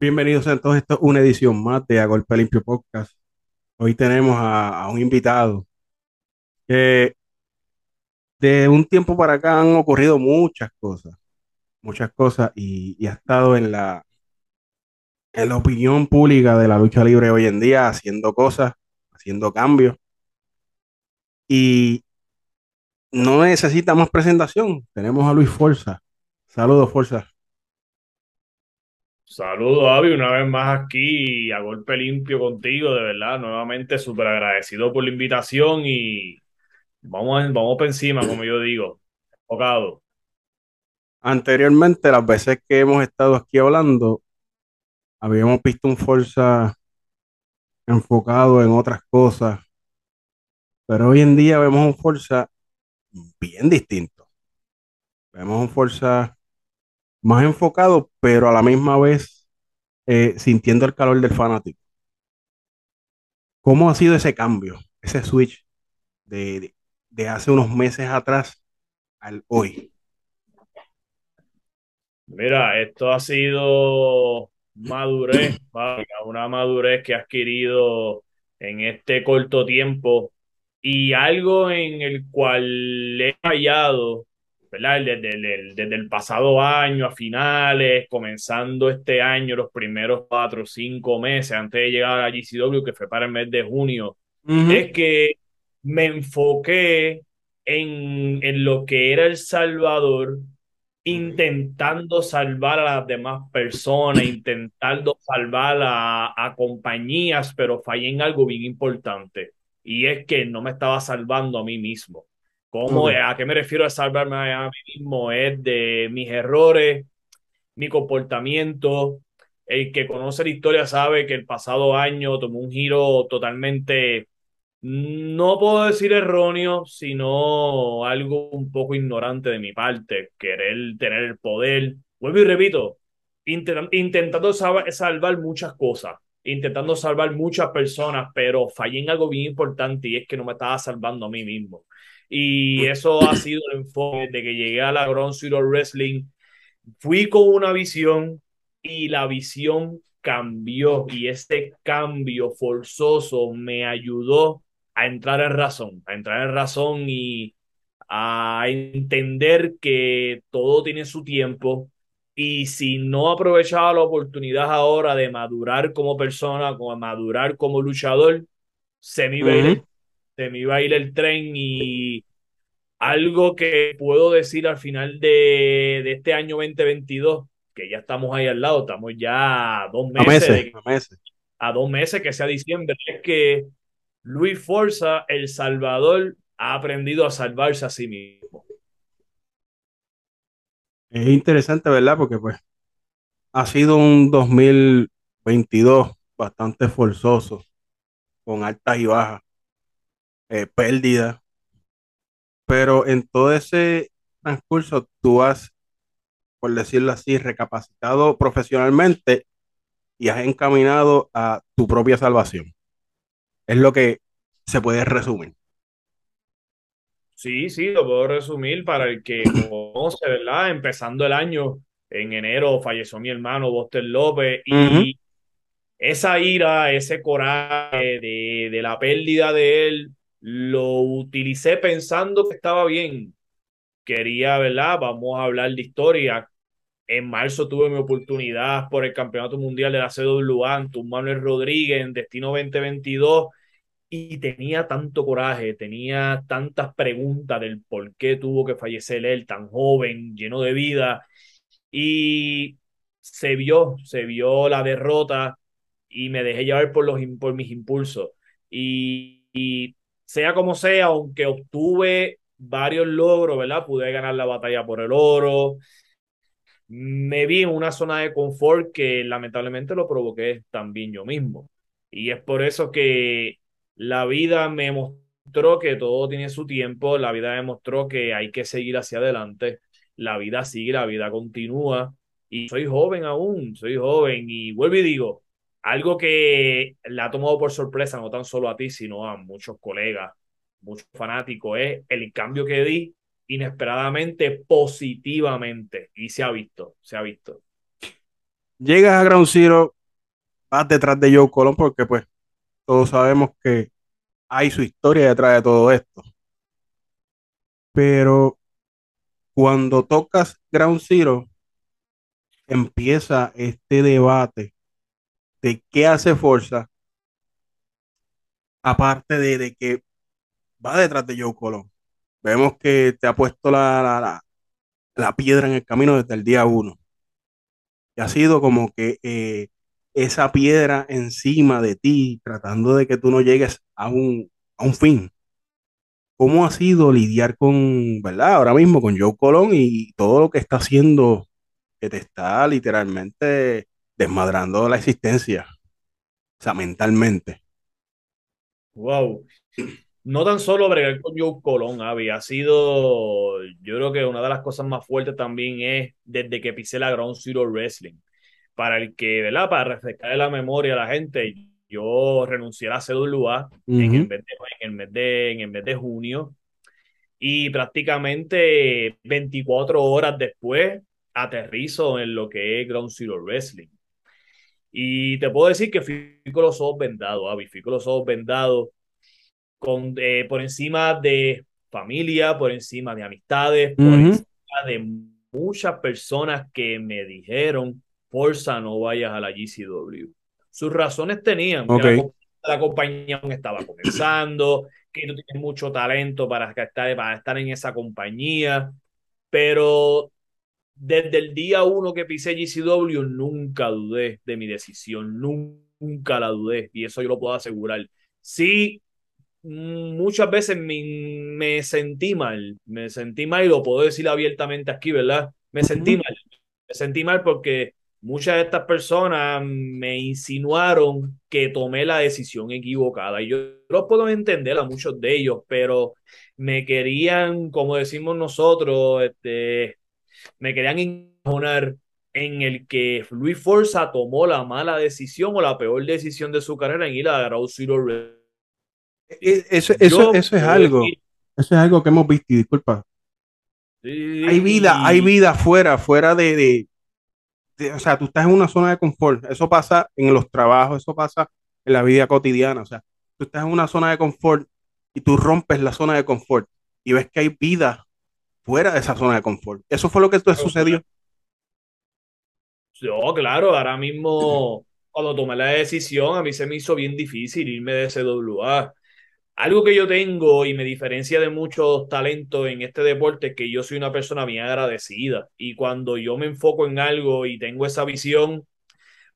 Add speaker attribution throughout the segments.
Speaker 1: Bienvenidos a todos, esto es una edición más de A Golpe Limpio Podcast. Hoy tenemos a, un invitado que de un tiempo para acá han ocurrido muchas cosas, muchas cosas y, y ha estado en la, en la opinión pública de la lucha libre hoy en día haciendo cosas, haciendo cambios y no necesita más presentación. Tenemos a Luis Forza. Saludos, Forza.
Speaker 2: Saludos, Avi, una vez más aquí a golpe limpio contigo, de verdad, nuevamente súper agradecido por la invitación y vamos, vamos por encima, como yo digo, enfocado.
Speaker 1: Anteriormente, las veces que hemos estado aquí hablando, habíamos visto un Forza enfocado en otras cosas, pero hoy en día vemos un Forza bien distinto. Vemos un Forza más enfocado, pero a la misma vez eh, sintiendo el calor del fanático. ¿Cómo ha sido ese cambio, ese switch de, de, de hace unos meses atrás al hoy?
Speaker 2: Mira, esto ha sido madurez, una madurez que ha adquirido en este corto tiempo y algo en el cual he fallado, ¿verdad? Desde el, desde el pasado año a finales, comenzando este año, los primeros cuatro o cinco meses antes de llegar a GCW, que fue para el mes de junio, uh -huh. es que me enfoqué en, en lo que era El Salvador intentando salvar a las demás personas, intentando salvar a, a, compañías, pero fallé en algo bien importante y es que no me estaba salvando a mí mismo. ¿Cómo, okay. ¿A qué me refiero a salvarme a mí mismo? Es de mis errores, mi comportamiento. El que conoce la historia sabe que el pasado año tomó un giro totalmente, no puedo decir erróneo, sino algo un poco ignorante de mi parte. Querer tener el poder. Vuelvo y repito, intentando salvar muchas cosas intentando salvar muchas personas, pero fallé en algo bien importante y es que no me estaba salvando a mí mismo. Y eso ha sido el enfoque de que llegué a la Ground Zero Wrestling. Fui con una visión y la visión cambió y este cambio forzoso me ayudó a entrar en razón, a entrar en razón y a entender que todo tiene su tiempo, y si no aprovechaba la oportunidad ahora de madurar como persona, como madurar como luchador, se. Se me iba a ir el tren y algo que puedo decir al final de, de, este año 2022, que ya estamos ahí al lado, estamos ya a dos meses,
Speaker 1: a meses,
Speaker 2: de,
Speaker 1: a meses.
Speaker 2: a dos meses que sea diciembre, es que Luis Forza, El Salvador, ha aprendido a salvarse a sí mismo.
Speaker 1: Es interesante, ¿verdad? Porque pues ha sido un 2022 bastante forzoso, con altas y bajas, eh, pérdidas. Pero en todo ese transcurso tú has, por decirlo así, recapacitado profesionalmente y has encaminado a tu propia salvación. Es lo que se puede resumir.
Speaker 2: Sí, sí, lo puedo resumir para el que conoce, ¿verdad? Empezando el año, en enero falleció mi hermano Boster López y uh -huh. esa ira, ese coraje de, de, la pérdida de él, lo utilicé pensando que estaba bien. Quería, ¿verdad? Vamos a hablar de historia. En marzo tuve mi oportunidad por el Campeonato Mundial de la CWA, ante Manuel Rodríguez en Destino 2022 y tenía tanto coraje, tenía tantas preguntas del por qué tuvo que fallecer él tan joven, lleno de vida, y se vio, se vio la derrota y me dejé llevar por, los, por mis impulsos. Y, y sea como sea, aunque obtuve varios logros, ¿verdad? Pude ganar la batalla por el oro. Me vi en una zona de confort que lamentablemente lo provoqué también yo mismo. Y es por eso que la vida me mostró que todo tiene su tiempo, la vida me mostró que hay que seguir hacia adelante, la vida sigue, la vida continúa y soy joven aún, soy joven y vuelvo y digo, algo que la ha tomado por sorpresa no tan solo a ti, sino a muchos colegas, muchos fanáticos, es el cambio que di inesperadamente, positivamente y se ha visto, se ha visto.
Speaker 1: Llegas a Ground Zero, vas detrás de Joe Colón porque pues todos sabemos que hay su historia detrás de todo esto. Pero cuando tocas Ground Zero, empieza este debate de qué hace Forza, aparte de, de que va detrás de Joe Colón. Vemos que te ha puesto la, la, piedra en el camino desde el día uno. Y ha sido como que eh, esa piedra encima de ti, tratando de que tú no llegues a un, a un fin. ¿Cómo ha sido lidiar con, verdad, ahora mismo con Joe Colón y todo lo que está haciendo, que te está literalmente desmadrando la existencia, o sea, mentalmente?
Speaker 2: Wow. No tan solo bregar con Joe Colón, Avi, ha sido, yo creo que una de las cosas más fuertes también es desde que pisé la Ground Zero Wrestling. Para el que, ¿verdad? Para refrescar la memoria a la gente, yo renuncié a la CWA en el mes de, en el mes de, en el mes de junio y prácticamente 24 horas después aterrizo en lo que es Ground Zero Wrestling. Y te puedo decir que fui con los ojos vendados, Avi, fui con los ojos vendados con, eh, por encima de familia, por encima de amistades, por
Speaker 1: ujú,
Speaker 2: encima de muchas personas que me dijeron, Forza, no vayas a la GCW. Sus razones tenían, que
Speaker 1: Ok.
Speaker 2: la, la compañía aún estaba comenzando, que no tienes mucho talento para estar, para estar en esa compañía, pero desde el día uno que pisé GCW nunca dudé de mi decisión, nunca la dudé, y eso yo lo puedo asegurar. Sí, mm, muchas veces me, me sentí mal, me sentí mal y lo puedo decir abiertamente aquí, ¿verdad? Me sentí mal, me sentí mal porque muchas de estas personas me insinuaron que tomé la decisión equivocada y yo los puedo entender a muchos de ellos, pero me querían, como decimos nosotros, este, me querían en el que Luis Forza tomó la mala decisión o la peor decisión de su carrera en ir a Raw Zero
Speaker 1: E- e- Eso, eso, eso es algo,
Speaker 2: decir,
Speaker 1: eso es algo que hemos visto, y disculpa. Hay vida, hay vida afuera, fuera de, de, de- o sea, tú estás en una zona de confort. Eso pasa en los trabajos, eso pasa en la vida cotidiana. O sea, tú estás en una zona de confort y tú rompes la zona de confort y ves que hay vida fuera de esa zona de confort. Eso fue lo que te sucedió.
Speaker 2: yo, claro, ahora mismo, cuando tomé la decisión, a mí se me hizo bien difícil irme de CWA. Algo que yo tengo y me diferencia de muchos talentos en este deporte es que yo soy una persona bien agradecida. Y cuando yo me enfoco en algo y tengo esa visión,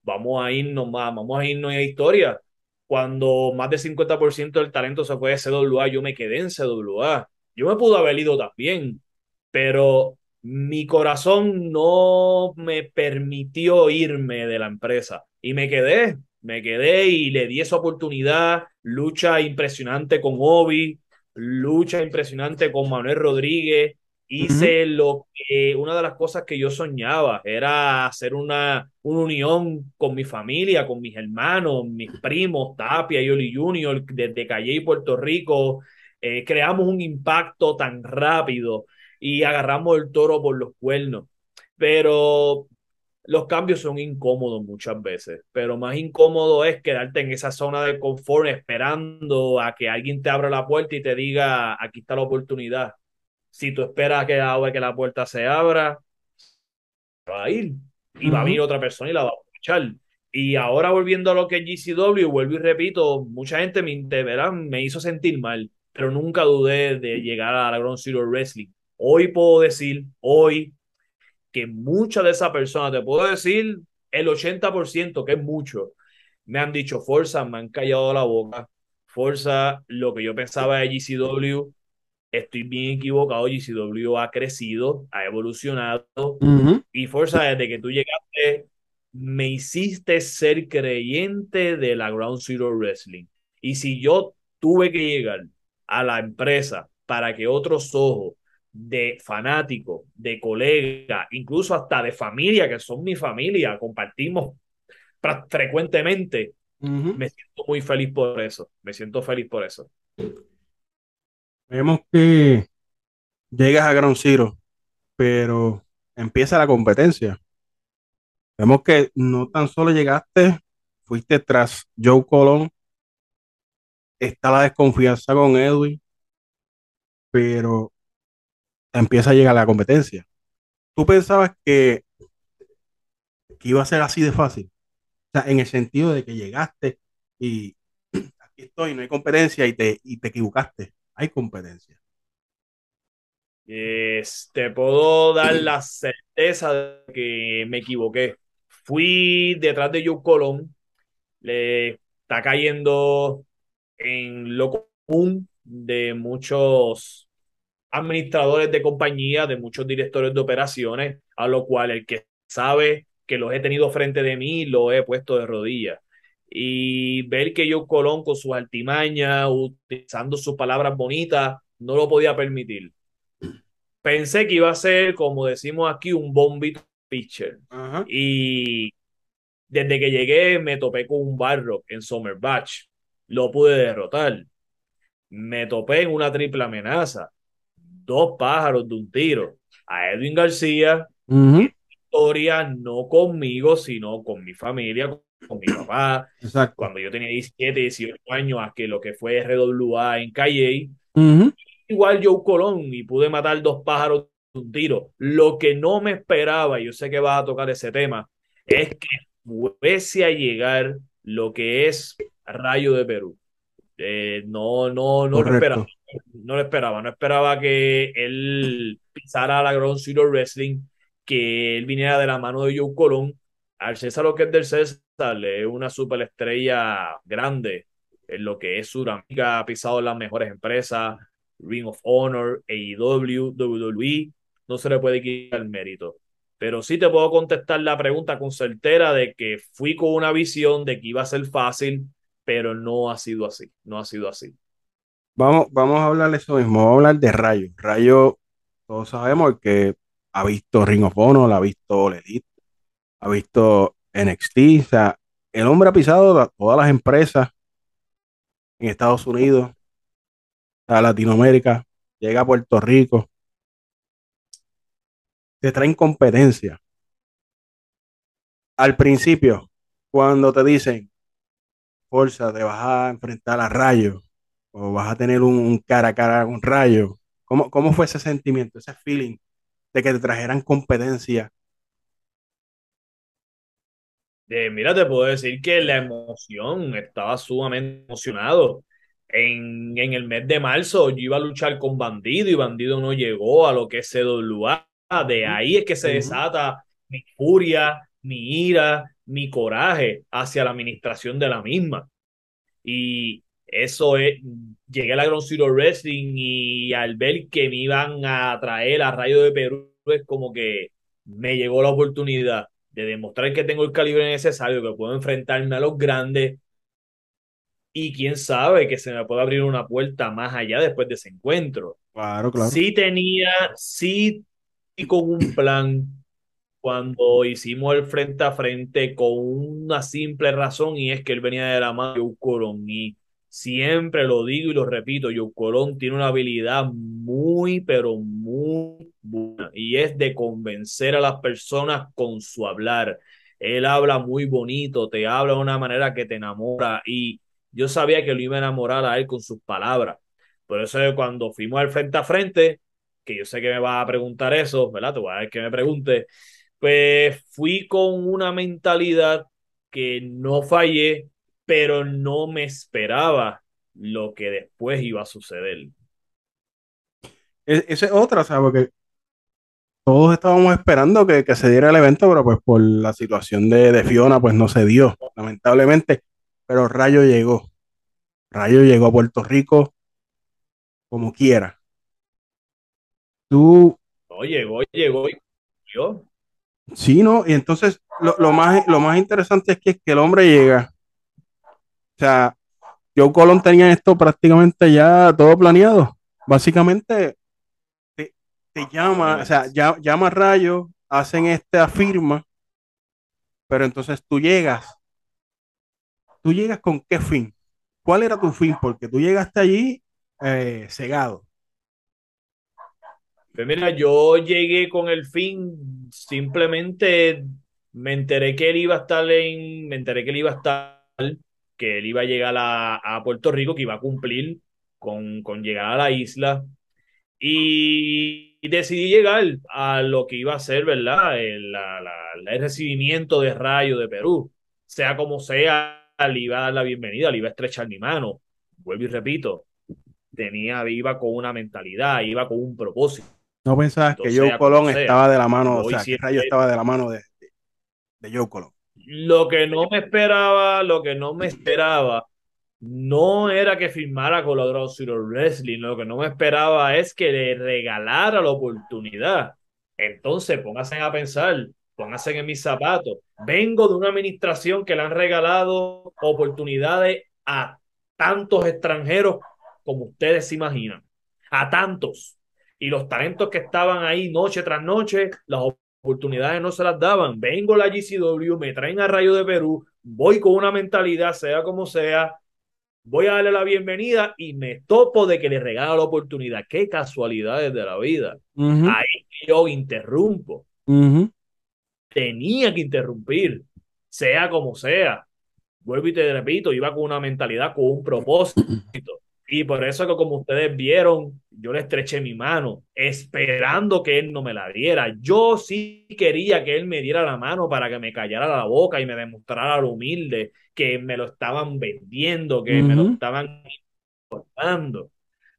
Speaker 2: vamos a irnos más, vamos a irnos a historia. Cuando más del 50% del talento se fue de CWA, yo me quedé en CWA. Yo me pude haber ido también, pero mi corazón no me permitió irme de la empresa. Y me quedé, me quedé y le di esa oportunidad, lucha impresionante con Obi, lucha impresionante con Manuel Rodríguez, hice lo que una de las cosas que yo soñaba era hacer una, una unión con mi familia, con mis hermanos, mis primos, Tapia y Oli Junior, desde Calle y Puerto Rico. Eh, creamos un impacto tan rápido y agarramos el toro por los cuernos. Pero los cambios son incómodos muchas veces, pero más incómodo es quedarte en esa zona de confort esperando a que alguien te abra la puerta y te diga, aquí está la oportunidad. Si tú esperas que, que la puerta se abra, va a ir y va a venir otra persona y la va a aprovechar. Y ahora volviendo a lo que es GCW, vuelvo y repito, mucha gente me, me hizo sentir mal, pero nunca dudé de llegar a la Ground Zero Wrestling. Hoy puedo decir, hoy, que muchas de esas personas, te puedo decir el 80%, que es mucho, me han dicho, Forza, me han callado la boca. Forza, lo que yo pensaba de GCW, estoy bien equivocado. GCW ha crecido, ha evolucionado y Forza, desde que tú llegaste, me hiciste ser creyente de la Ground Zero Wrestling. Y si yo tuve que llegar a la empresa para que otros ojos de fanáticos, de colegas, incluso hasta de familia, que son mi familia, compartimos frecuentemente, me siento muy feliz por eso. Me siento feliz por eso.
Speaker 1: Vemos que llegas a Ground Zero, pero empieza la competencia. Vemos que no tan solo llegaste, fuiste tras Joe Colón, está la desconfianza con Edwin, pero empieza a llegar la competencia. ¿Tú pensabas que, que iba a ser así de fácil? O sea, en el sentido de que llegaste y aquí estoy, no hay competencia y te, y te equivocaste. Hay competencia.
Speaker 2: Es- te puedo dar la certeza de que me equivoqué. Fui detrás de Joe Colón, le está cayendo en lo común de muchos administradores de compañía, de muchos directores de operaciones, a lo cual el que sabe que los he tenido frente de mí, lo he puesto de rodillas. Y ver que Joe Colón con sus altimañas, utilizando sus palabras bonitas, no lo podía permitir. Pensé que iba a ser, como decimos aquí, un bombito pitcher.
Speaker 1: Ajá.
Speaker 2: Y desde que llegué me topé con un barro en Summer Batch. Lo pude derrotar. Me topé en una triple amenaza. Dos pájaros de un tiro. A Edwin García,
Speaker 1: Ujú,
Speaker 2: historia no conmigo, sino con mi familia, con mi papá.
Speaker 1: Exacto.
Speaker 2: Cuando yo tenía 17, 18 años, a que lo que fue RWA en Calle, igual Joe Colón y pude matar dos pájaros de un tiro. Lo que no me esperaba, y yo sé que vas a tocar ese tema, es que fuese a llegar lo que es Rayo de Perú. Eh, no, no, no lo esperaba. No lo esperaba. No esperaba que él pisara la Ground Zero Wrestling, que él viniera de la mano de Joe Colón. Al César lo que es del César, es una superestrella grande en lo que es Sudamérica, ha pisado las mejores empresas, Ring of Honor, AEW, WWE, no se le puede quitar el mérito. Pero sí te puedo contestar la pregunta con certera de que fui con una visión de que iba a ser fácil, pero no ha sido así, no ha sido así.
Speaker 1: Vamos, vamos a hablar de eso mismo. Vamos a hablar de Rayo. Rayo, todos sabemos que ha visto Ring of Honor, ha visto Elite, ha visto NXT. O sea, el hombre ha pisado todas las empresas en Estados Unidos, a Latinoamérica, llega a Puerto Rico, te traen competencia. Al principio, cuando te dicen, Forza, te vas a enfrentar a Rayo, o vas a tener un, un cara a cara con Rayo, ¿cómo, cómo fue ese sentimiento, ese feeling de que te trajeran competencia?
Speaker 2: Eh, mira, te puedo decir que la emoción, estaba sumamente emocionado. En, en el mes de marzo yo iba a luchar con Bandido y Bandido no llegó a lo que es CWA. De ahí es que se desata mi furia, mi ira, mi coraje hacia la administración de la misma. Y eso es, llegué a la Ground Zero Wrestling y al ver que me iban a traer a Rayo de Perú, es como que me llegó la oportunidad de demostrar que tengo el calibre necesario, que puedo enfrentarme a los grandes y quién sabe que se me puede abrir una puerta más allá después de ese encuentro.
Speaker 1: Claro, claro.
Speaker 2: Sí tenía, sí y con un plan cuando hicimos el frente a frente con una simple razón y es que él venía de la mano de Joe Colón y siempre lo digo y lo repito, Joe Colón tiene una habilidad muy pero muy buena y es de convencer a las personas con su hablar. Él habla muy bonito, te habla de una manera que te enamora y yo sabía que lo iba a enamorar a él con sus palabras. Por eso cuando fuimos al frente a frente, que yo sé que me va a preguntar eso, ¿verdad? Te voy a ver que me pregunte pues fui con una mentalidad que no fallé, pero no me esperaba lo que después iba a suceder.
Speaker 1: E- Esa es otra, ¿sabes? Porque todos estábamos esperando que, que se diera el evento, pero pues por la situación de, de Fiona, pues no se dio, lamentablemente. Pero Rayo llegó. Rayo llegó a Puerto Rico como quiera. Tú,
Speaker 2: No, llegó, llegó y yo.
Speaker 1: Sí, ¿no? Y entonces lo, lo más, lo más interesante es que, es que el hombre llega. O sea, Joe Colón tenía esto prácticamente ya todo planeado. Básicamente te, te llama, o sea, ya, llama a Rayo, hacen esta firma, pero entonces tú llegas. ¿Tú llegas con qué fin? ¿Cuál era tu fin? Porque tú llegaste allí eh, cegado.
Speaker 2: Pues mira, yo llegué con el fin simplemente me enteré que él iba a estar en, me enteré que él iba a estar, que él iba a llegar a, Puerto Rico, que iba a cumplir con, con llegar a la isla. Y, decidí llegar a lo que iba a ser, ¿verdad? El, la, el recibimiento de Rayo de Perú. Sea como sea, le iba a dar la bienvenida, le iba a estrechar mi mano. Vuelvo y repito, tenía, iba con una mentalidad, iba con un propósito.
Speaker 1: No pensabas que Joe Colón estaba de la mano, o sea, que Rayo estaba de la mano de, de, de Joe Colón.
Speaker 2: Lo que no me esperaba, lo que no me esperaba, no era que firmara con los Zero Wrestling, lo que no me esperaba es que le regalara la oportunidad. Entonces, pónganse a pensar, pónganse en mis zapatos. Vengo de una administración que le han regalado oportunidades a tantos extranjeros como ustedes se imaginan, a tantos. Y los talentos que estaban ahí noche tras noche, las oportunidades no se las daban. Vengo a la GCW, me traen a Rayo de Perú, voy con una mentalidad, sea como sea, voy a darle la bienvenida y me topo de que le regala la oportunidad. Qué casualidades de la vida. Uh -huh. Ahí yo interrumpo. Uh -huh. Tenía que interrumpir, sea como sea. Vuelvo y te repito, iba con una mentalidad, con un propósito. Y por eso que como ustedes vieron, yo le estreché mi mano, esperando que él no me la diera. Yo sí quería que él me diera la mano para que me callara la boca y me demostrara lo humilde, que me lo estaban vendiendo, que uh -huh. me lo estaban importando.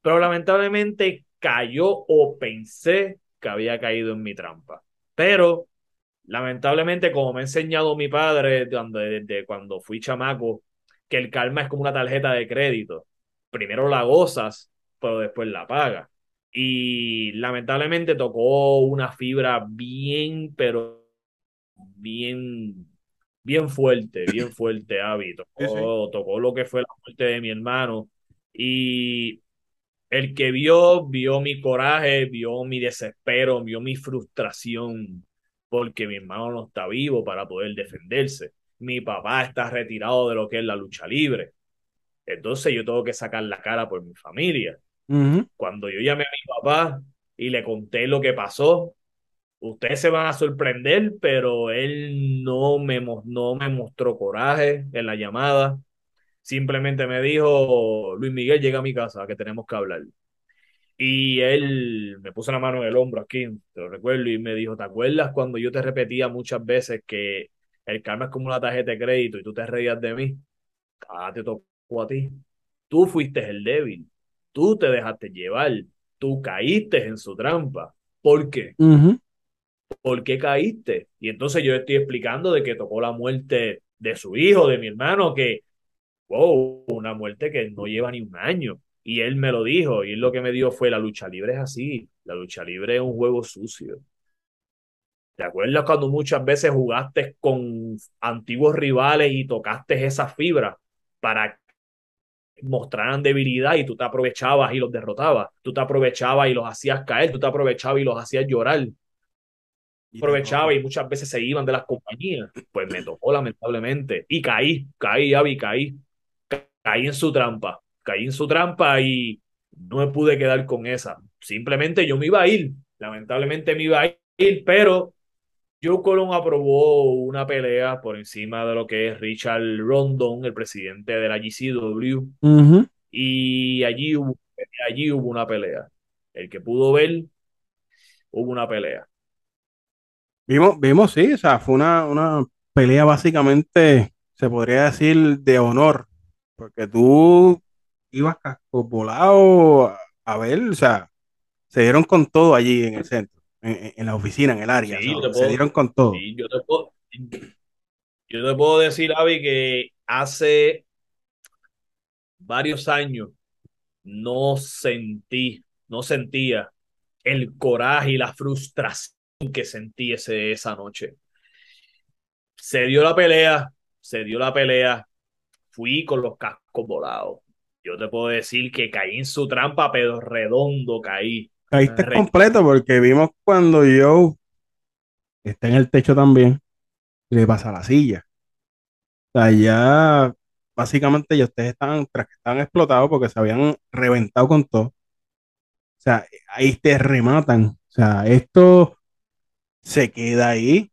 Speaker 2: Pero lamentablemente cayó o pensé que había caído en mi trampa. Pero lamentablemente, como me ha enseñado mi padre desde, desde cuando fui chamaco, que el karma es como una tarjeta de crédito primero la gozas, pero después la pagas. Y lamentablemente tocó una fibra bien, pero bien, bien fuerte, bien fuerte, sí, sí. tocó lo que fue la muerte de mi hermano. Y el que vio, vio mi coraje, vio mi desespero, vio mi frustración, porque mi hermano no está vivo para poder defenderse. Mi papá está retirado de lo que es la lucha libre entonces yo tengo que sacar la cara por mi familia. Uh -huh. Cuando yo llamé a mi papá y le conté lo que pasó, ustedes se van a sorprender, pero él no me, no me mostró coraje en la llamada. Simplemente me dijo, Luis Miguel, llega a mi casa, que tenemos que hablar. Y él me puso la mano en el hombro aquí, te lo recuerdo, y me dijo, ¿te acuerdas cuando yo te repetía muchas veces que el karma es como una tarjeta de crédito y tú te reías de mí? Ah, te tocó a ti. Tú fuiste el débil. Tú te dejaste llevar. Tú caíste en su trampa. ¿Por qué? Uh -huh. ¿Por qué caíste? Y entonces yo estoy explicando de que tocó la muerte de su hijo, de mi hermano, que, wow, una muerte que no lleva ni un año. Y él me lo dijo, y él lo que me dijo fue, la lucha libre es así, la lucha libre es un juego sucio. ¿Te acuerdas cuando muchas veces jugaste con antiguos rivales y tocaste esa fibra para mostraran debilidad y tú te aprovechabas y los derrotabas, tú te aprovechabas y los hacías caer, tú te aprovechabas y los hacías llorar, aprovechaba y muchas veces se iban de las compañías, pues me tocó lamentablemente. Y caí, caí, Avi, caí, caí en su trampa, caí en su trampa y no me pude quedar con esa, simplemente yo me iba a ir, lamentablemente me iba a ir, pero Joe Colón aprobó una pelea por encima de lo que es Richard Rondon, el presidente de la GCW, uh -huh. y allí hubo, allí hubo una pelea. El que pudo ver, hubo una pelea.
Speaker 1: Vimos, vimos, sí, o sea, fue una, una pelea básicamente, se podría decir, de honor, porque tú ibas casco volado a ver, o sea, se dieron con todo allí en el centro en, en, la oficina, en el área. Sí, puedo, se dieron con todo.
Speaker 2: Sí, yo, te puedo, yo te puedo decir, Avi, que hace varios años no sentí, no sentía el coraje y la frustración que sentí ese, esa noche. Se dio la pelea, se dio la pelea, fui con los cascos volados. Yo te puedo decir que caí en su trampa, pero redondo caí
Speaker 1: Caíste Re completo porque vimos cuando Joe está en el techo también y le pasa la silla. O sea, ya básicamente ya ustedes estaban, tras que estaban explotados porque se habían reventado con todo. O sea, ahí te rematan. O sea, esto se queda ahí.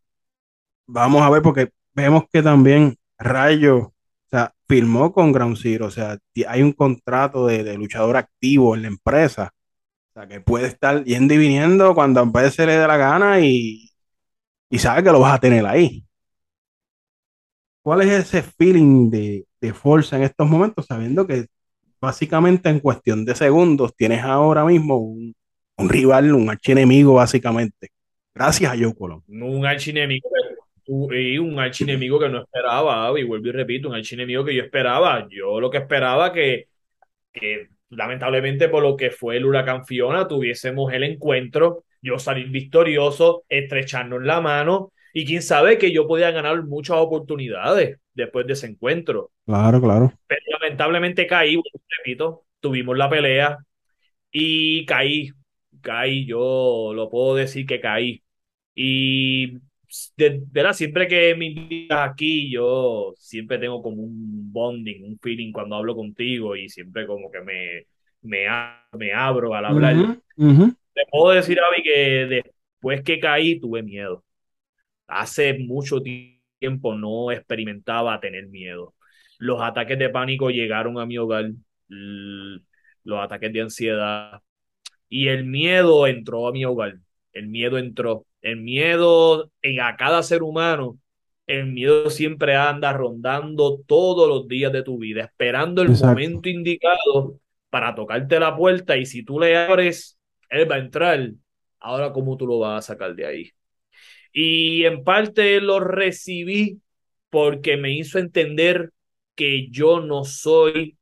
Speaker 1: vamos a ver, porque vemos que también Rayo, o sea, firmó con Ground Zero, o sea, hay un contrato de, de luchador activo en la empresa, o sea, que puede estar yendo y viniendo cuando veces se le dé la gana y, y sabe que lo vas a tener ahí. ¿Cuál es ese feeling de, de Forza en estos momentos, sabiendo que básicamente en cuestión de segundos tienes ahora mismo un, un rival, un archienemigo, básicamente, gracias a Joe Colón?
Speaker 2: Un archienemigo y un archienemigo que no esperaba, y vuelvo y repito, un archienemigo que yo esperaba. Yo lo que esperaba que, que lamentablemente por lo que fue el huracán Fiona tuviésemos el encuentro, yo salir victorioso, estrecharnos la mano y quién sabe que yo podía ganar muchas oportunidades después de ese encuentro.
Speaker 1: Claro, claro.
Speaker 2: Pero lamentablemente caí, repito, tuvimos la pelea y caí, caí, yo lo puedo decir que caí. Y de, verdad, siempre que me invitas aquí, yo siempre tengo como un bonding, un feeling cuando hablo contigo y siempre como que me, me, me abro al hablar.
Speaker 1: Uh -huh, uh -huh.
Speaker 2: Te puedo decir, Avi, que después que caí tuve miedo. Hace mucho tiempo no experimentaba tener miedo. Los ataques de pánico llegaron a mi hogar, los ataques de ansiedad, y el miedo entró a mi hogar. El miedo entró. El miedo en a cada ser humano, el miedo siempre anda rondando todos los días de tu vida, esperando el Exacto. momento indicado para tocarte la puerta y si tú le abres, él va a entrar. Ahora, ¿cómo tú lo vas a sacar de ahí? Y en parte lo recibí porque me hizo entender que yo no soy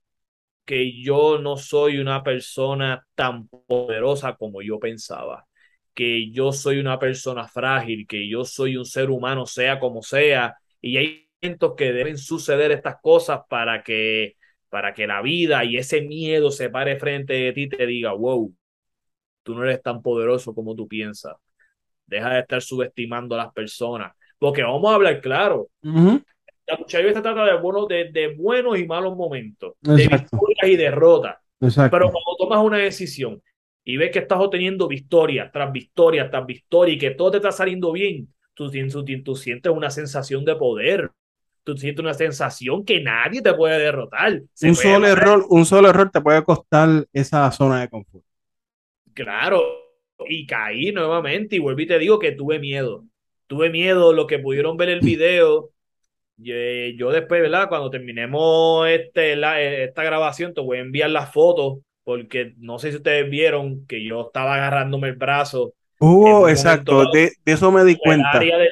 Speaker 2: que yo no soy una persona tan poderosa como yo pensaba, que yo soy una persona frágil, que yo soy un ser humano, sea como sea, y hay momentos que deben suceder estas cosas para que, para que la vida y ese miedo se pare frente de ti y te diga, wow, tú no eres tan poderoso como tú piensas. Deja de estar subestimando a las personas. Porque vamos a hablar claro.
Speaker 1: Uh -huh.
Speaker 2: La lucha se trata de, bueno, de, de, buenos y malos momentos, Exacto. de victorias y derrotas.
Speaker 1: Exacto.
Speaker 2: Pero cuando tomas una decisión y ves que estás obteniendo victoria tras victoria tras victoria y que todo te está saliendo bien, tú, tú, tú sientes una sensación de poder. Tú sientes una sensación que nadie te puede derrotar.
Speaker 1: Se un, puede solo error, un solo error te puede costar esa zona de confort.
Speaker 2: Claro, y caí nuevamente y vuelvo y te digo que tuve miedo. Tuve miedo, lo que pudieron ver el video, yo, yo después, ¿verdad? Cuando terminemos este, la, esta grabación, te voy a enviar las fotos, porque no sé si ustedes vieron que yo estaba agarrándome el brazo.
Speaker 1: Uh, exacto, de, de, eso me di cuenta.
Speaker 2: El del,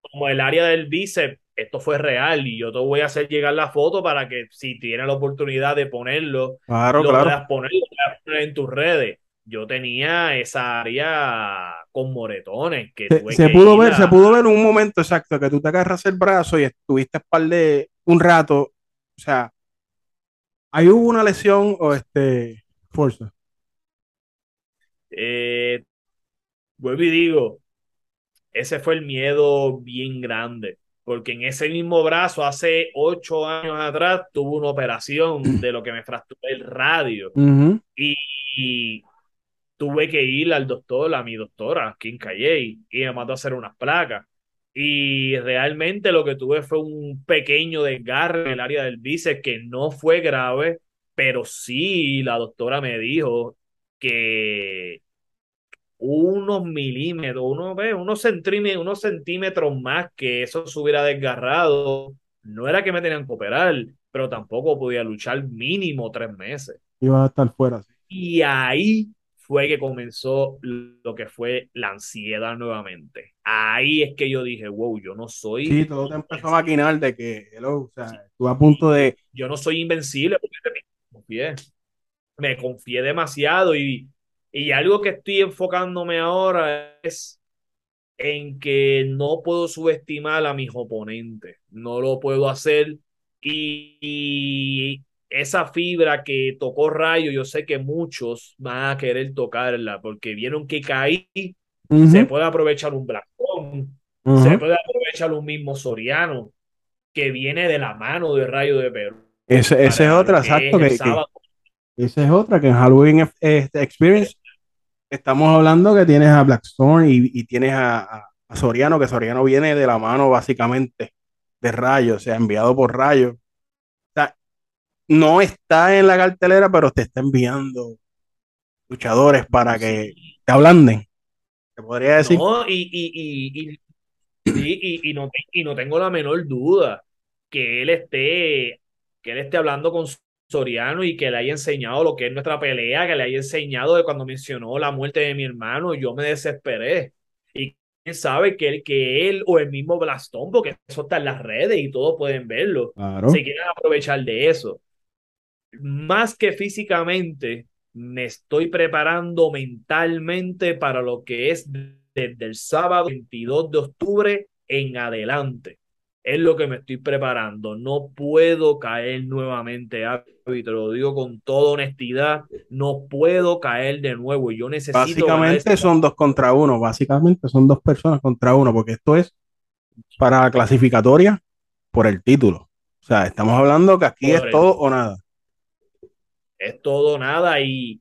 Speaker 2: como el área del bíceps, esto fue real y yo te voy a hacer llegar la foto para que si tienes la oportunidad de ponerlo,
Speaker 1: claro,
Speaker 2: lo
Speaker 1: claro.
Speaker 2: puedas poner, lo puedas poner en tus redes yo tenía esa área con moretones que
Speaker 1: se, se
Speaker 2: que
Speaker 1: pudo ver, a... se pudo ver un momento exacto que tú te agarras el brazo y estuviste par de un rato, o sea, ahí hubo una lesión o este fuerza.
Speaker 2: Eh, vuelvo y digo, ese fue el miedo bien grande, porque en ese mismo brazo hace ocho años atrás tuve una operación de lo que me fracturó el radio
Speaker 1: uh -huh.
Speaker 2: y, y tuve que ir al doctor, a mi doctora, Kim Calle, y me mandó a hacer unas placas. Y realmente lo que tuve fue un pequeño desgarre en el área del bíceps que no fue grave, pero sí la doctora me dijo que unos milímetros, unos, unos, centímetros, unos centímetros más que eso se hubiera desgarrado, no era que me tenían que operar, pero tampoco podía luchar mínimo tres meses.
Speaker 1: Iba a estar fuera.
Speaker 2: Y ahí fue que comenzó lo que fue la ansiedad nuevamente. Ahí es que yo dije, wow, yo no soy.
Speaker 1: Sí, todo te empezó a maquinar de que, hello, o sea, sí. tú a punto de.
Speaker 2: Yo no soy invencible porque me confié. Me confié demasiado y, y algo que estoy enfocándome ahora es en que no puedo subestimar a mis oponentes. No lo puedo hacer y, y esa fibra que tocó Rayo, yo sé que muchos van a querer tocarla porque vieron que caí, uh -huh. se puede aprovechar un Blackstone, uh -huh. se puede aprovechar un mismo Soriano que viene de la mano de Rayo de Perú.
Speaker 1: Esa es otra, exacto. Que, que, esa es otra, que en Halloween este Experience estamos hablando que tienes a Blackstone y, y tienes a, a, a Soriano, que Soriano viene de la mano básicamente de Rayo, o sea, enviado por Rayo. No está en la cartelera, pero te está enviando luchadores para que te ablanden. Te podría decir.
Speaker 2: No, y, y, y, y, y, no, y no tengo la menor duda que él esté, que él esté hablando con Soriano y que le haya enseñado lo que es nuestra pelea, que le haya enseñado de cuando mencionó la muerte de mi hermano, yo me desesperé. Y quién sabe que él, que él o el mismo Blastón, porque eso está en las redes y todos pueden verlo,
Speaker 1: Claro.
Speaker 2: se quieren aprovechar de eso. Más que físicamente, me estoy preparando mentalmente para lo que es desde el sábado 22 de octubre en adelante. Es lo que me estoy preparando. No puedo caer nuevamente, te lo digo con toda honestidad. No puedo caer de nuevo. Yo necesito.
Speaker 1: Básicamente son dos contra uno, básicamente son dos personas contra uno, porque esto es para la clasificatoria por el título. O sea, estamos hablando que aquí es todo o nada.
Speaker 2: Es todo nada y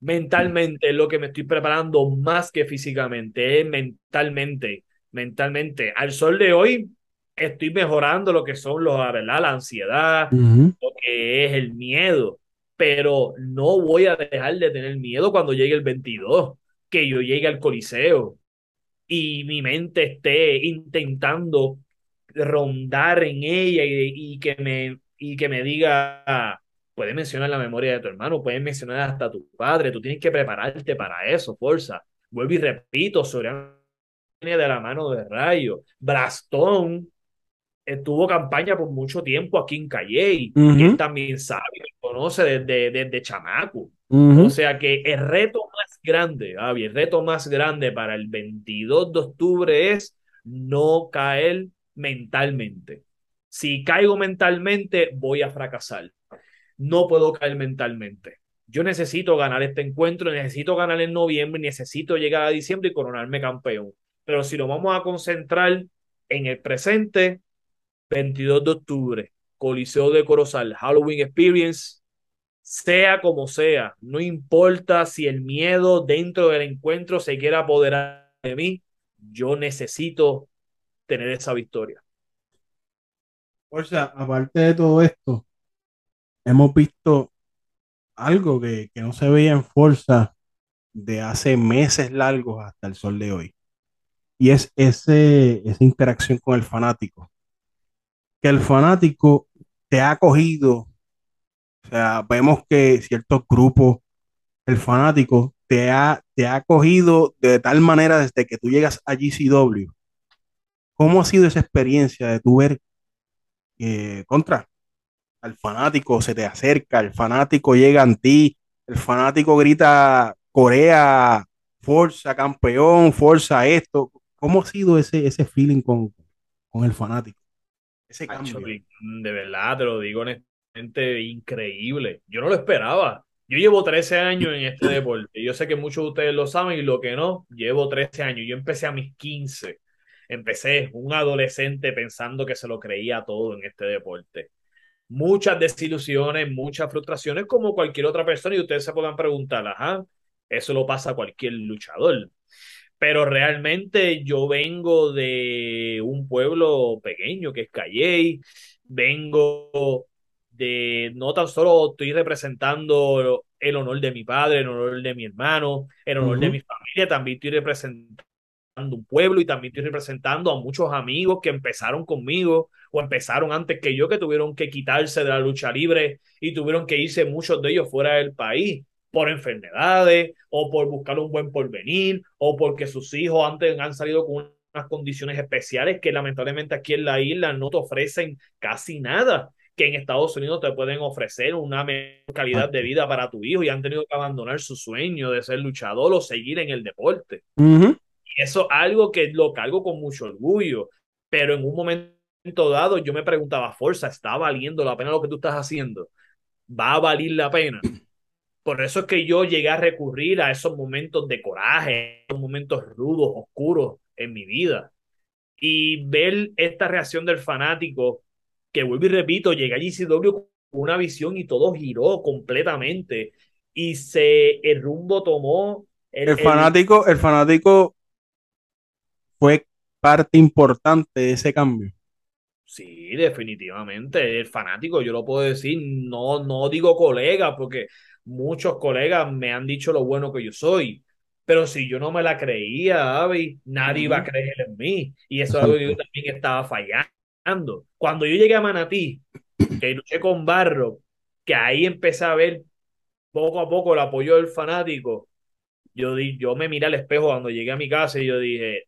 Speaker 2: mentalmente es lo que me estoy preparando más que físicamente, es mentalmente, mentalmente. Al sol de hoy estoy mejorando lo que son los, ¿verdad? La ansiedad, lo que es el miedo, pero no voy a dejar de tener miedo cuando llegue el 22, que yo llegue al Coliseo y mi mente esté intentando rondar en ella y, y que me y que me diga puedes mencionar la memoria de tu hermano, puedes mencionar hasta a tu padre, tú tienes que prepararte para eso, fuerza. Vuelvo y repito, Soriano viene de la mano de Rayo. Brastón tuvo campaña por mucho tiempo aquí en Calle, que él también sabe, conoce desde, desde chamaco. O sea que el reto más grande, Javi, el reto más grande para el 22 de octubre es no caer mentalmente. Si caigo mentalmente, voy a fracasar. No puedo caer mentalmente. Yo necesito ganar este encuentro, necesito ganar en noviembre, necesito llegar a diciembre y coronarme campeón. Pero si nos vamos a concentrar en el presente, 22 de octubre, Coliseo de Corozal, Halloween Experience, sea como sea, no importa si el miedo dentro del encuentro se quiera apoderar de mí, yo necesito tener esa victoria.
Speaker 1: Sea, aparte de todo esto, hemos visto algo que, que no se veía en fuerza de hace meses largos hasta el sol de hoy. Y es ese, esa interacción con el fanático. Que el fanático te ha cogido. O sea, vemos que ciertos grupos, el fanático te ha, te ha cogido de tal manera desde que tú llegas a GCW. ¿Cómo ha sido esa experiencia de tu ver eh, contra al fanático se te acerca, el fanático llega a ti, el fanático grita Corea, fuerza campeón, fuerza esto. ¿Cómo ha sido ese, ese feeling con, con el fanático? Ese cambio.
Speaker 2: De verdad, te lo digo honestamente, increíble. Yo no lo esperaba. Yo llevo 13 años en este deporte. Yo sé que muchos de ustedes lo saben y lo que no, llevo 13 años. Yo empecé a mis 15. Empecé un adolescente pensando que se lo creía todo en este deporte. Muchas desilusiones, muchas frustraciones, como cualquier otra persona, y ustedes se puedan preguntar, ajá, eso lo pasa a cualquier luchador. Pero realmente yo vengo de un pueblo pequeño que es Calley, vengo de, no tan solo estoy representando el honor de mi padre, el honor de mi hermano, el honor de mi familia, también estoy representando un pueblo y también estoy representando a muchos amigos que empezaron conmigo o empezaron antes que yo, que tuvieron que quitarse de la lucha libre y tuvieron que irse muchos de ellos fuera del país por enfermedades o por buscar un buen porvenir o porque sus hijos antes han salido con unas condiciones especiales que lamentablemente aquí en la isla no te ofrecen casi nada que en Estados Unidos te pueden ofrecer una mejor calidad de vida para tu hijo y han tenido que abandonar su sueño de ser luchador o seguir en el deporte.
Speaker 1: Ujú.
Speaker 2: Y eso es algo que lo cargo con mucho orgullo, pero en un momento dado yo me preguntaba, Forza, ¿está valiendo la pena lo que tú estás haciendo? ¿Va a valer la pena? Por eso es que yo llegué a recurrir a esos momentos de coraje, esos momentos rudos, oscuros en mi vida. Y ver esta reacción del fanático, que vuelvo y repito, llegué a GCW con una visión y todo giró completamente. Y se, el rumbo tomó.
Speaker 1: El fanático, el fanático fue parte importante de ese cambio.
Speaker 2: Sí, definitivamente. El fanático, yo lo puedo decir, no, no digo colega, porque muchos colegas me han dicho lo bueno que yo soy. Pero si yo no me la creía, Avi, nadie iba a creer en mí. Y eso es algo que yo también estaba fallando. Cuando yo llegué a Manatí, que luché con Barro, que ahí empecé a ver poco a poco el apoyo del fanático, yo, di, yo me miré al espejo cuando llegué a mi casa y yo dije,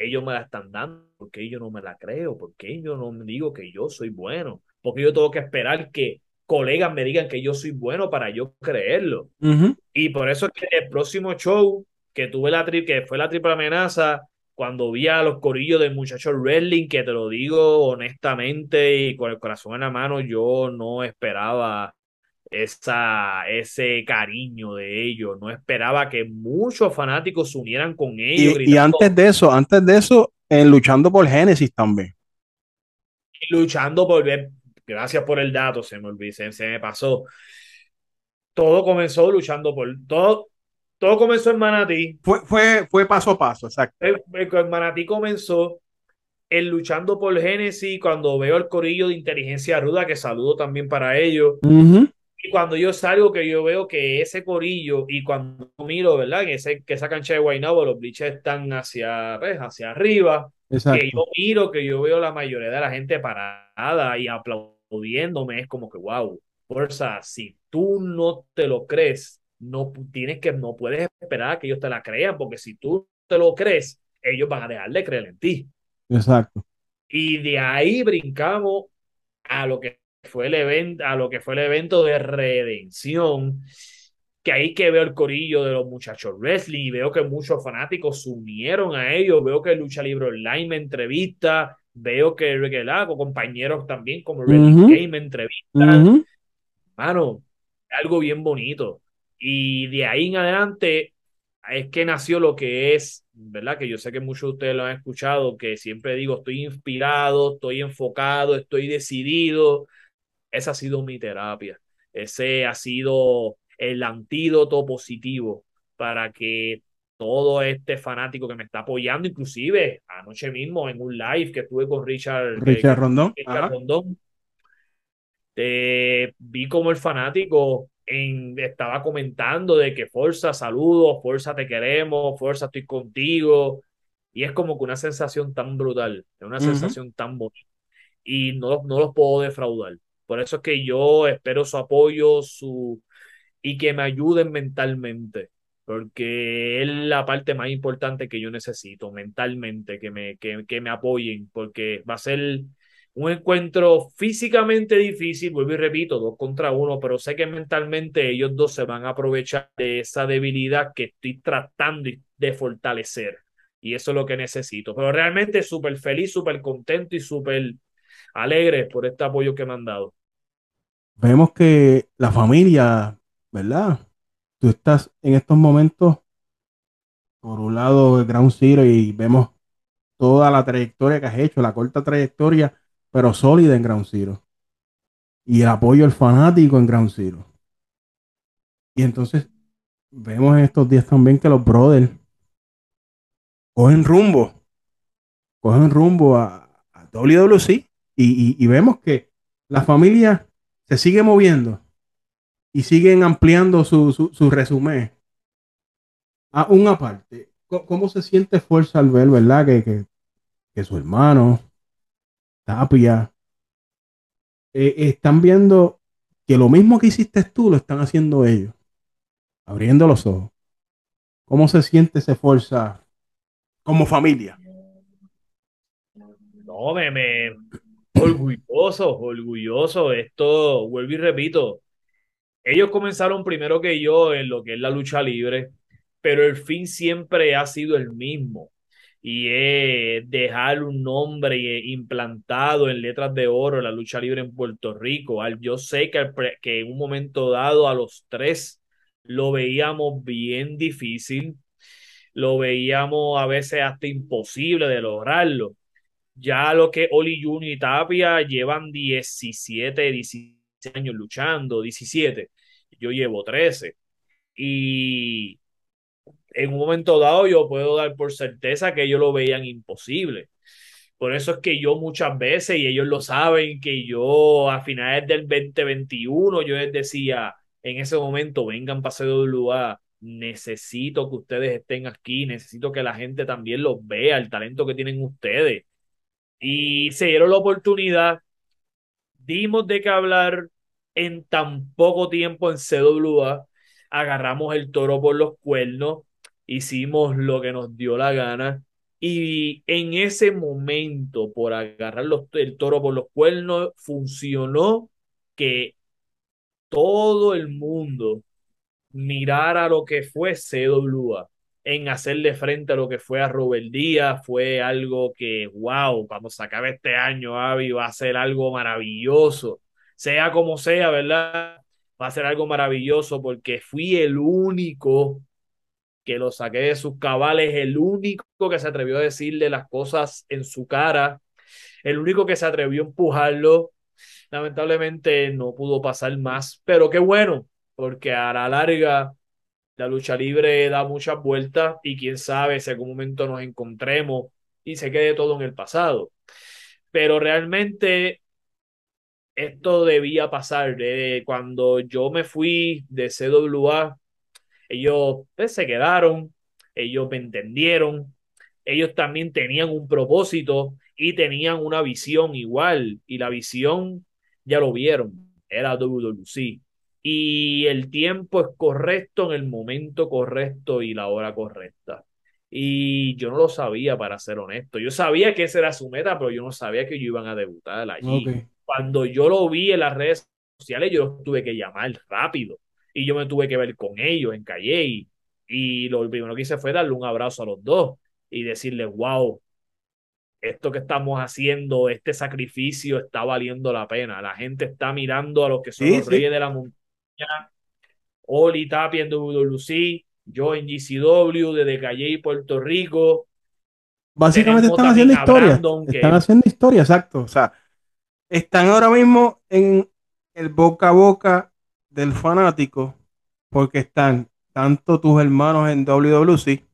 Speaker 2: ellos me la están dando, porque yo no me la creo, porque yo no me digo que yo soy bueno, porque yo tengo que esperar que colegas me digan que yo soy bueno para yo creerlo. Y por eso es que el próximo show que tuve la tri que fue la triple amenaza, cuando vi a los corillos del muchacho wrestling, que te lo digo honestamente y con el corazón en la mano, yo no esperaba esa, ese cariño de ellos. No esperaba que muchos fanáticos se unieran con ellos.
Speaker 1: Y, y antes de eso, antes de eso, en luchando por Génesis también.
Speaker 2: Luchando por ver, gracias por el dato, se me olvidó, se, se, me pasó. Todo comenzó luchando por todo. Todo comenzó en Manatí.
Speaker 1: Fue, fue, fue paso a paso, exacto.
Speaker 2: El, el, el Manatí comenzó el luchando por Génesis, cuando veo el corillo de inteligencia ruda, que saludo también para ellos. Uh -huh. Y cuando yo salgo, que yo veo que ese corillo, y cuando miro, ¿verdad? Que, ese, que esa cancha de Guaynabo, los bliches están hacia, pues, hacia arriba. Exacto. Que yo miro, que yo veo la mayoría de la gente parada y aplaudiéndome, es como que, wow, fuerza, si tú no te lo crees, no tienes que, no puedes esperar a que ellos te la crean, porque si tú te lo crees, ellos van a dejar de creer en ti.
Speaker 1: Exacto.
Speaker 2: Y de ahí brincamos a lo que fue el evento, a lo que fue el evento de redención, que ahí que veo el corillo de los muchachos wrestling y veo que muchos fanáticos se unieron a ellos, wrestling que Lucha Libre Online me entrevista, veo que Ricky Lago, compañeros también como Red uh -huh. Game me entrevistan. Uh -huh. Mano, algo bien bonito. Y de ahí en adelante es que nació lo que es, ¿verdad? Que yo sé que muchos de ustedes lo han escuchado, que siempre digo, estoy inspirado, estoy enfocado, estoy decidido. Esa ha sido mi terapia. Ese ha sido el antídoto positivo para que todo este fanático que me está apoyando, inclusive anoche mismo en un live que estuve con Richard,
Speaker 1: Richard que, Rondón,
Speaker 2: Richard Rondón te vi como el fanático en, estaba comentando de que Forza, saludos, Forza te queremos, Forza estoy contigo. Y es como que una sensación tan brutal, una uh -huh. sensación tan bonita. Y no, no los puedo defraudar. Por eso es que yo espero su apoyo su, y que me ayuden mentalmente, porque es la parte más importante que yo necesito, mentalmente, que me, que, que me apoyen, porque va a ser un encuentro físicamente difícil, vuelvo y repito, dos contra uno, pero sé que mentalmente ellos dos se van a aprovechar de esa debilidad que estoy tratando de fortalecer. Y eso es lo que necesito. Pero realmente súper feliz, súper contento y súper alegre por este apoyo que me han dado.
Speaker 1: Vemos que la familia, ¿verdad? Tú estás en estos momentos, por un lado, el Ground Zero y vemos toda la trayectoria que has hecho, la corta trayectoria pero sólida en Ground Zero. Y el apoyo al fanático en Ground Zero. Y entonces vemos en estos días también que los brothers cogen rumbo, cogen rumbo a, a WWC y, y, y, vemos que la familia se sigue moviendo y siguen ampliando su, su, su resumen. A una parte, ¿cómo se siente fuerza al ver, verdad? Que, que, que su hermano, Tapia, eh, están viendo que lo mismo que hiciste tú lo están haciendo ellos, abriendo los ojos. ¿Cómo se siente esa fuerza como familia?
Speaker 2: No, me, me orgulloso, orgulloso. Esto, vuelvo y repito, ellos comenzaron primero que yo en lo que es la lucha libre, pero el fin siempre ha sido el mismo y es dejar un nombre implantado en letras de oro en la lucha libre en Puerto Rico. Yo sé que en un momento dado a los tres lo veíamos bien difícil, lo veíamos a veces hasta imposible de lograrlo. Ya lo que Oli Junior y Tapia llevan 17, 16 años luchando, 17, yo llevo 13. Y en un momento dado yo puedo dar por certeza que ellos lo veían imposible. Por eso es que yo muchas veces, y ellos lo saben, que yo a finales del 2021 yo les decía en ese momento, vengan para CWA, necesito que ustedes estén aquí, necesito que la gente también los vea, el talento que tienen ustedes. Y se dieron la oportunidad, dimos de qué hablar en tan poco tiempo en CWA, agarramos el toro por los cuernos, hicimos lo que nos dio la gana. Y en ese momento, por agarrar el toro por los cuernos, funcionó que todo el mundo mirara lo que fue CWA en hacerle frente a lo que fue a Robert Díaz fue algo que, wow, cuando se acabe este año, Avi, va a ser algo maravilloso. Sea como sea, ¿verdad? Va a ser algo maravilloso porque fui el único que lo saqué de sus cabales, el único que se atrevió a decirle las cosas en su cara, el único que se atrevió a empujarlo. Lamentablemente no pudo pasar más, pero qué bueno, porque a la larga la lucha libre da muchas vueltas y quién sabe si en algún momento nos encontremos y se quede todo en el pasado. Pero realmente esto debía pasar. cuando yo me fui de CWA, ellos pues, se quedaron, ellos me entendieron, ellos también tenían un propósito y tenían una visión igual. Y la visión ya lo vieron, era WWC y el tiempo es correcto en el momento correcto y la hora correcta. Y yo no lo sabía, para ser honesto. Yo sabía que esa era su meta, pero yo no sabía que ellos iban a debutar allí. Cuando yo lo vi en las redes sociales, yo los tuve que llamar rápido. Y yo me tuve que ver con ellos en Calle. Y, y lo primero que hice fue darle un abrazo a los dos y decirles, wow, esto que estamos haciendo, este sacrificio está valiendo la pena. La gente está mirando a los que son los reyes de la montaña Oli Tapia en WWC, yo en GCW, desde Calle y Puerto Rico.
Speaker 1: Básicamente están haciendo historia. están haciendo historia, exacto. O sea, están ahora mismo en el boca a boca del fanático porque están tanto tus hermanos en WWC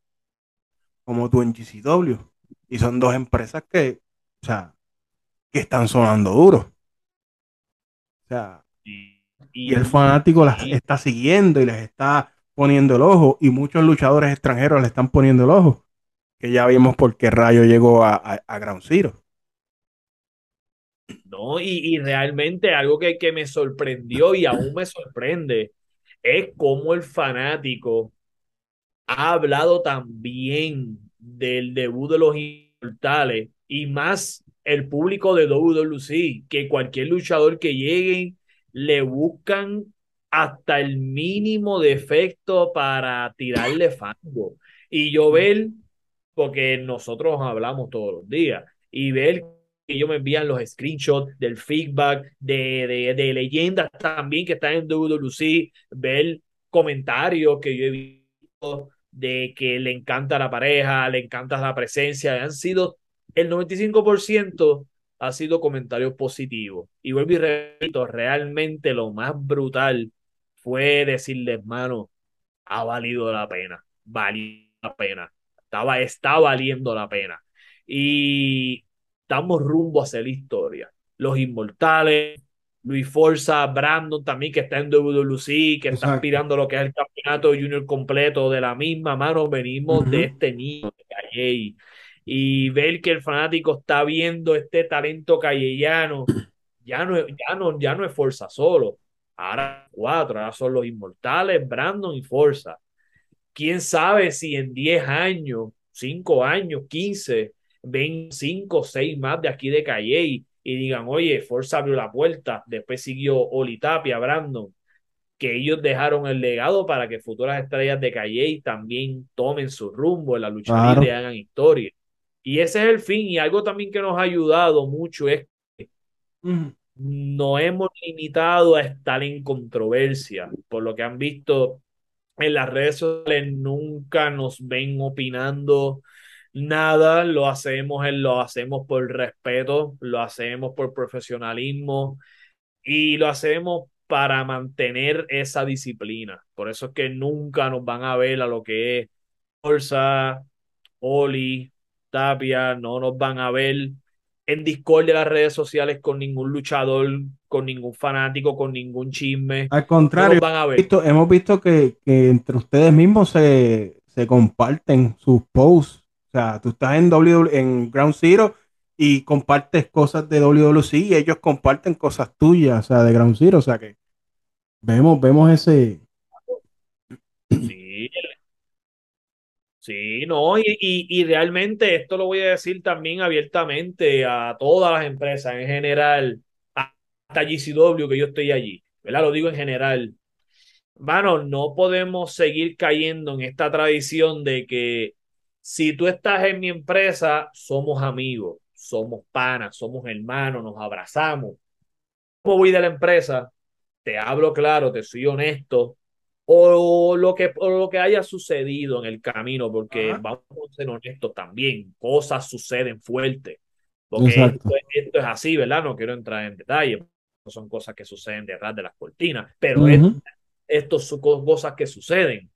Speaker 1: como tú en GCW. Y son dos empresas que, o sea, que están sonando duro. O sea, y, el fanático las está siguiendo y les está poniendo el ojo y muchos luchadores extranjeros le están poniendo el ojo. Que ya vimos por qué Rayo llegó a, a, Ground Zero.
Speaker 2: No, y, realmente algo que, que me sorprendió y aún me sorprende es cómo el fanático ha hablado también del debut de los inmortales y más el público de WWC, que cualquier luchador que llegue le buscan hasta el mínimo defecto para tirarle fango. Y yo ver, porque nosotros hablamos todos los días, y ver que ellos me envían los screenshots del feedback de, de, leyendas también que están en WWC, ver comentarios que yo he visto de que le encanta la pareja, le encanta la presencia, han sido el 95% ha sido comentarios positivos. Y vuelvo y repito, realmente lo más brutal fue decirle, hermano, ha valido la pena, valió la pena, estaba, está valiendo la pena. Y estamos rumbo a hacer historia. Los inmortales, Luis Forza, Brandon también, que está en WWC, que está aspirando lo que es el campeonato junior completo de la misma mano. Venimos de este niño de Calle y ver que el fanático está viendo este talento callellano, ya no, ya no, ya no es Forza solo. Ahora cuatro, ahora son los inmortales, Brandon y Forza. Quién sabe si en 10 años, 5 años, 15, ven 5 o 6 más de aquí de Calle y, digan, oye, Forza abrió la puerta, después siguió Olitapia, Brandon, que ellos dejaron el legado para que futuras estrellas de Calle también tomen su rumbo en la lucha libre y hagan historia. Y ese es el fin. Y algo también que nos ha ayudado mucho es que no hemos limitado a estar en controversia. Por lo que han visto en las redes sociales, nunca nos ven opinando nada. Lo hacemos, lo hacemos por respeto, lo hacemos por profesionalismo y lo hacemos para mantener esa disciplina. Por eso es que nunca nos van a ver a lo que es Forza, Oli, Tapia, no nos van a ver en Discord de las redes sociales con ningún luchador, con ningún fanático, con ningún chisme.
Speaker 1: Al contrario, hemos visto que, entre ustedes mismos se, comparten sus posts. O sea, tú estás en, w, en Ground Zero y compartes cosas de WWC y ellos comparten cosas tuyas, o sea, de Ground Zero. O sea que vemos, vemos ese.
Speaker 2: Sí, Sí, no, y, y, realmente esto lo voy a decir también abiertamente a todas las empresas en general, hasta GCW que yo estoy allí, ¿verdad? Lo digo en general. Mano, no podemos seguir cayendo en esta tradición de que si tú estás en mi empresa, somos amigos, somos panas, somos hermanos, nos abrazamos. ¿Cómo voy de la empresa? Te hablo claro, te soy honesto, o lo que, lo que haya sucedido en el camino, porque vamos a ser honestos también, cosas suceden fuertes, porque esto, es así, ¿verdad? No quiero entrar en detalle, son cosas que suceden detrás de las cortinas, pero esto, son cosas que suceden.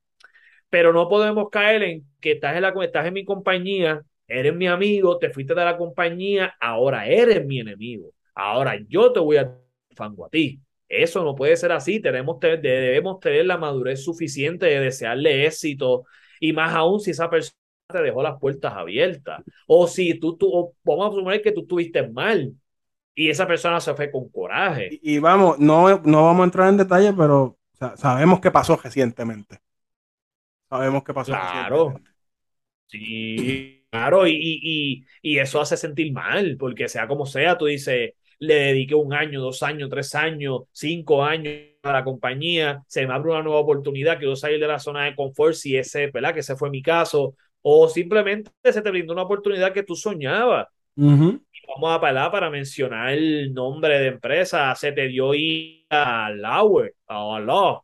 Speaker 2: Pero no podemos caer en que estás en, la, estás en mi compañía, eres mi amigo, te fuiste de la compañía, ahora eres mi enemigo, ahora yo te voy a fango a ti. Eso no puede ser así. Tenemos, debemos tener la madurez suficiente de desearle éxito y más aún si esa persona te dejó las puertas abiertas. O si tú, tú vamos a suponer que tú estuviste mal y esa persona se fue con coraje.
Speaker 1: Y, vamos, no, no vamos a entrar en detalle, pero sabemos qué pasó recientemente. Sabemos qué pasó
Speaker 2: claro. Sí, claro, y, y, y, eso hace sentir mal, porque sea como sea, tú dices, le dediqué un año, dos años, tres años, cinco años a la compañía, se me abre una nueva oportunidad, quiero salir de la zona de confort, si ese, ¿verdad? Que ese fue mi caso, o simplemente se te brindó una oportunidad que tú soñabas. vamos a parar para mencionar el nombre de empresa, se te dio ir a Lauer, a.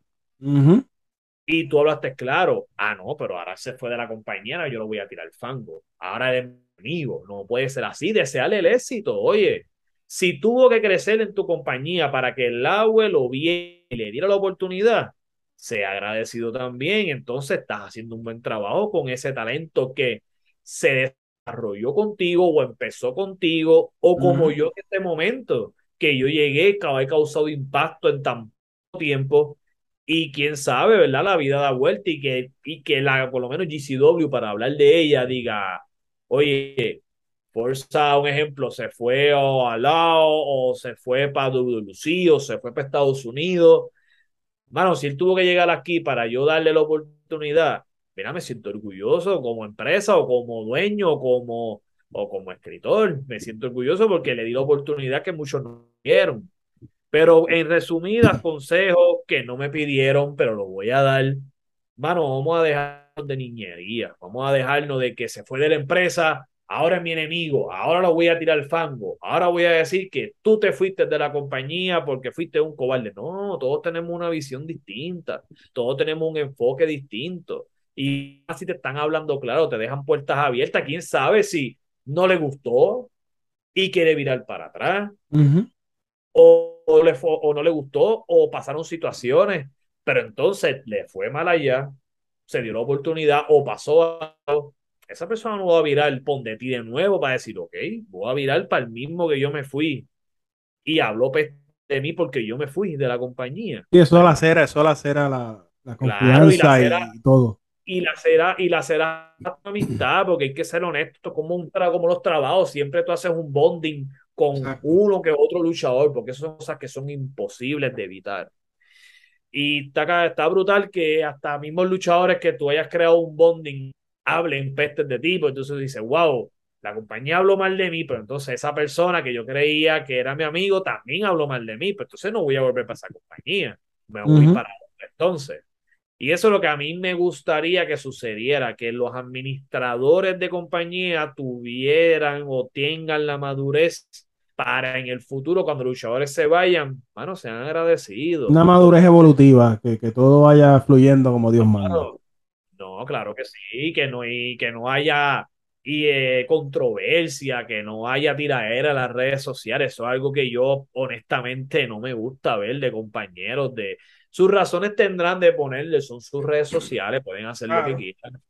Speaker 2: Y tú hablaste claro, ah, no, pero ahora se fue de la compañía, yo lo voy a tirar el fango. Ahora es amigo, no puede ser así, desearle el éxito, oye, si tuvo que crecer en tu compañía para que el agua lo viera y le diera la oportunidad, sea agradecido también. Entonces estás haciendo un buen trabajo con ese talento que se desarrolló contigo o empezó contigo o como yo en este momento que yo llegué, he causado impacto en tan poco tiempo y quién sabe, ¿verdad? La vida da vuelta y que, y que la, por lo menos GCW para hablar de ella diga, oye, Forza, un ejemplo, se fue a lado o se fue para WC o se fue para Estados Unidos. Mano, si él tuvo que llegar aquí para yo darle la oportunidad, mira, me siento orgulloso como empresa o como dueño o como, o como escritor. Me siento orgulloso porque le di la oportunidad que muchos no dieron. Pero en resumidas, consejos que no me pidieron, pero lo voy a dar. Mano, vamos a dejarnos de niñería. Vamos a dejarnos de que se fue de la empresa ahora es mi enemigo, ahora lo voy a tirar al fango, ahora voy a decir que tú te fuiste de la compañía porque fuiste un cobarde. No, todos tenemos una visión distinta, todos tenemos un enfoque distinto. Y así te están hablando claro, te dejan puertas abiertas, quién sabe si no le gustó y quiere virar para atrás, o, le o no le gustó, o pasaron situaciones, pero entonces le fue mal allá, se dio la oportunidad o pasó algo esa persona no va a virar pon de ti de nuevo para decir, ok, voy a virar para el mismo que yo me fui. Y habló de mí porque yo me fui de la compañía.
Speaker 1: Y eso la cera, eso la cera la, la confianza y, todo.
Speaker 2: Y la cera, y la cera la amistad, porque hay que ser honesto, como, un, como los trabajos, siempre tú haces un bonding con uno que otro luchador, porque esas son cosas que son imposibles de evitar. Y está, está brutal que hasta mismos luchadores que tú hayas creado un bonding hablen pestes de ti, pues entonces dice, wow, la compañía habló mal de mí, pero entonces esa persona que yo creía que era mi amigo también habló mal de mí, pues entonces no voy a volver para esa compañía, me voy para otra entonces. Y eso es lo que a mí me gustaría que sucediera, que los administradores de compañía tuvieran o tengan la madurez para en el futuro, cuando los luchadores se vayan, bueno, sean agradecidos.
Speaker 1: Una madurez evolutiva, que, que todo vaya fluyendo como Dios manda.
Speaker 2: No, claro que sí, que no, y que no haya y, eh, controversia, que no haya tiraera en las redes sociales. Eso es algo que yo honestamente no me gusta ver de compañeros. de Sus razones tendrán de ponerle, son sus redes sociales, pueden hacer lo que quieran.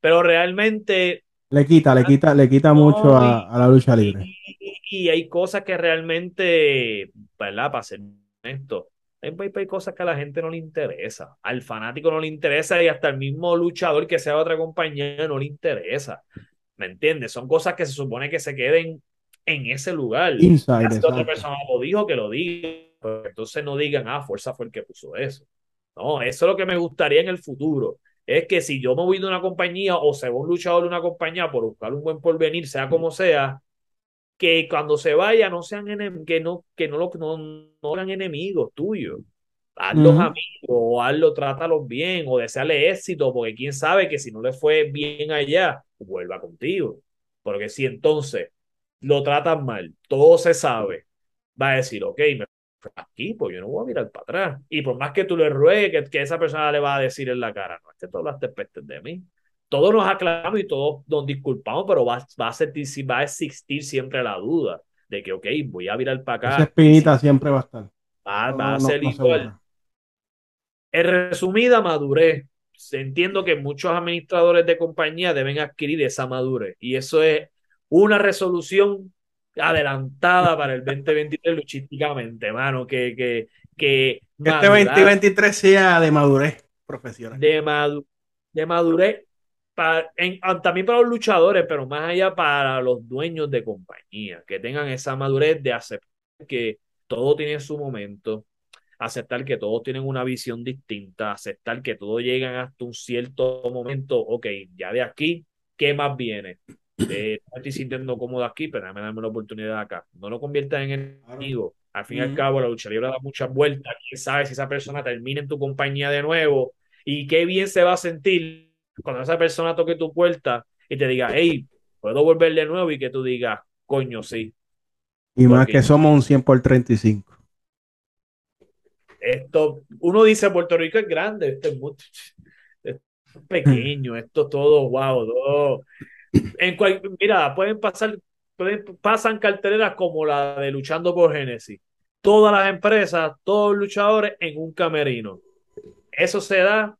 Speaker 2: pero realmente
Speaker 1: le quita, le quita, le quita mucho
Speaker 2: no,
Speaker 1: a, a la lucha libre.
Speaker 2: Y, y, y, hay cosas que realmente, ¿verdad? Para ser esto, hay, hay, cosas que a la gente no le interesa, al fanático no le interesa y hasta el mismo luchador que sea de otra compañía no le interesa. ¿Me entiendes? Son cosas que se supone que se queden en ese lugar.
Speaker 1: Inside,
Speaker 2: si otra persona lo dijo, que lo diga. Pero entonces no digan, ah, Fuerza fue el que puso eso. No, eso es lo que me gustaría en el futuro es que si yo me voy de una compañía o se va un luchador de una compañía por buscar un buen porvenir, sea como sea, que cuando se vaya no sean que no que no, lo, no, no sean enemigos tuyos. Hazlos uh -huh. amigos, o hazlo, trátalos bien, o desearle éxito, porque quién sabe que si no le fue bien allá, vuelva contigo. Porque si entonces lo tratan mal, todo se sabe, va a decir, ok, me aquí, pues yo no voy a mirar para atrás. Y por más que tú le ruegues que, que, esa persona le va a decir en la cara, no, es que tú hablaste pestes de mí. Todos nos aclaramos y todos nos disculpamos, pero va, va, a, ser, va a existir siempre la duda de que, ok, voy a mirar para acá.
Speaker 1: Esa espinita siempre va a estar.
Speaker 2: Va, no, va a ser no, igual. En resumida, madurez. Entiendo que muchos administradores de compañía deben adquirir esa madurez. Y eso es una resolución adelantada para el 2023 luchísticamente, mano, que, que, que
Speaker 1: este 2023 sea de madurez profesional.
Speaker 2: De, madu de madurez para, en, también para los luchadores, pero más allá para los dueños de compañía, que tengan esa madurez de aceptar que todo tiene su momento, aceptar que todos tienen una visión distinta, aceptar que todos llegan hasta un cierto momento, ok, ya de aquí, ¿qué más viene? Eh, no estoy sintiendo cómodo aquí, pero déjame darme la oportunidad acá. No lo conviertas en enemigo. Al fin y al cabo, la lucha libre da muchas vueltas. Quién sabe si esa persona termina en tu compañía de nuevo y qué bien se va a sentir cuando esa persona toque tu puerta y te diga, hey, puedo volver de nuevo y que tú digas, coño, sí.
Speaker 1: Y más que somos un 100 por 35.
Speaker 2: Esto, uno dice Puerto Rico es grande, esto es, muy, esto es pequeño, esto todo, wow, todo, en cual, mira, pueden pasar, pueden, pasan carteleras como la de Luchando por Génesis. Todas las empresas, todos los luchadores en un camerino. Eso se da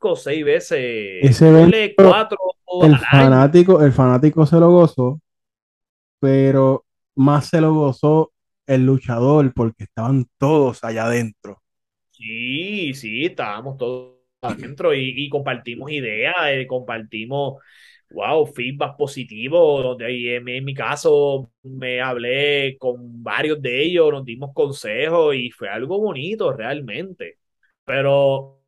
Speaker 2: cinco o seis veces.
Speaker 1: Ese evento, cuatro el fanático, el fanático se lo gozó, pero más se lo gozó el luchador porque estaban todos allá adentro.
Speaker 2: Sí, sí, estábamos todos adentro y, y compartimos ideas, eh, compartimos, wow, feedback positivo, donde en, en, mi caso me hablé con varios de ellos, nos dimos consejos y fue algo bonito realmente. Pero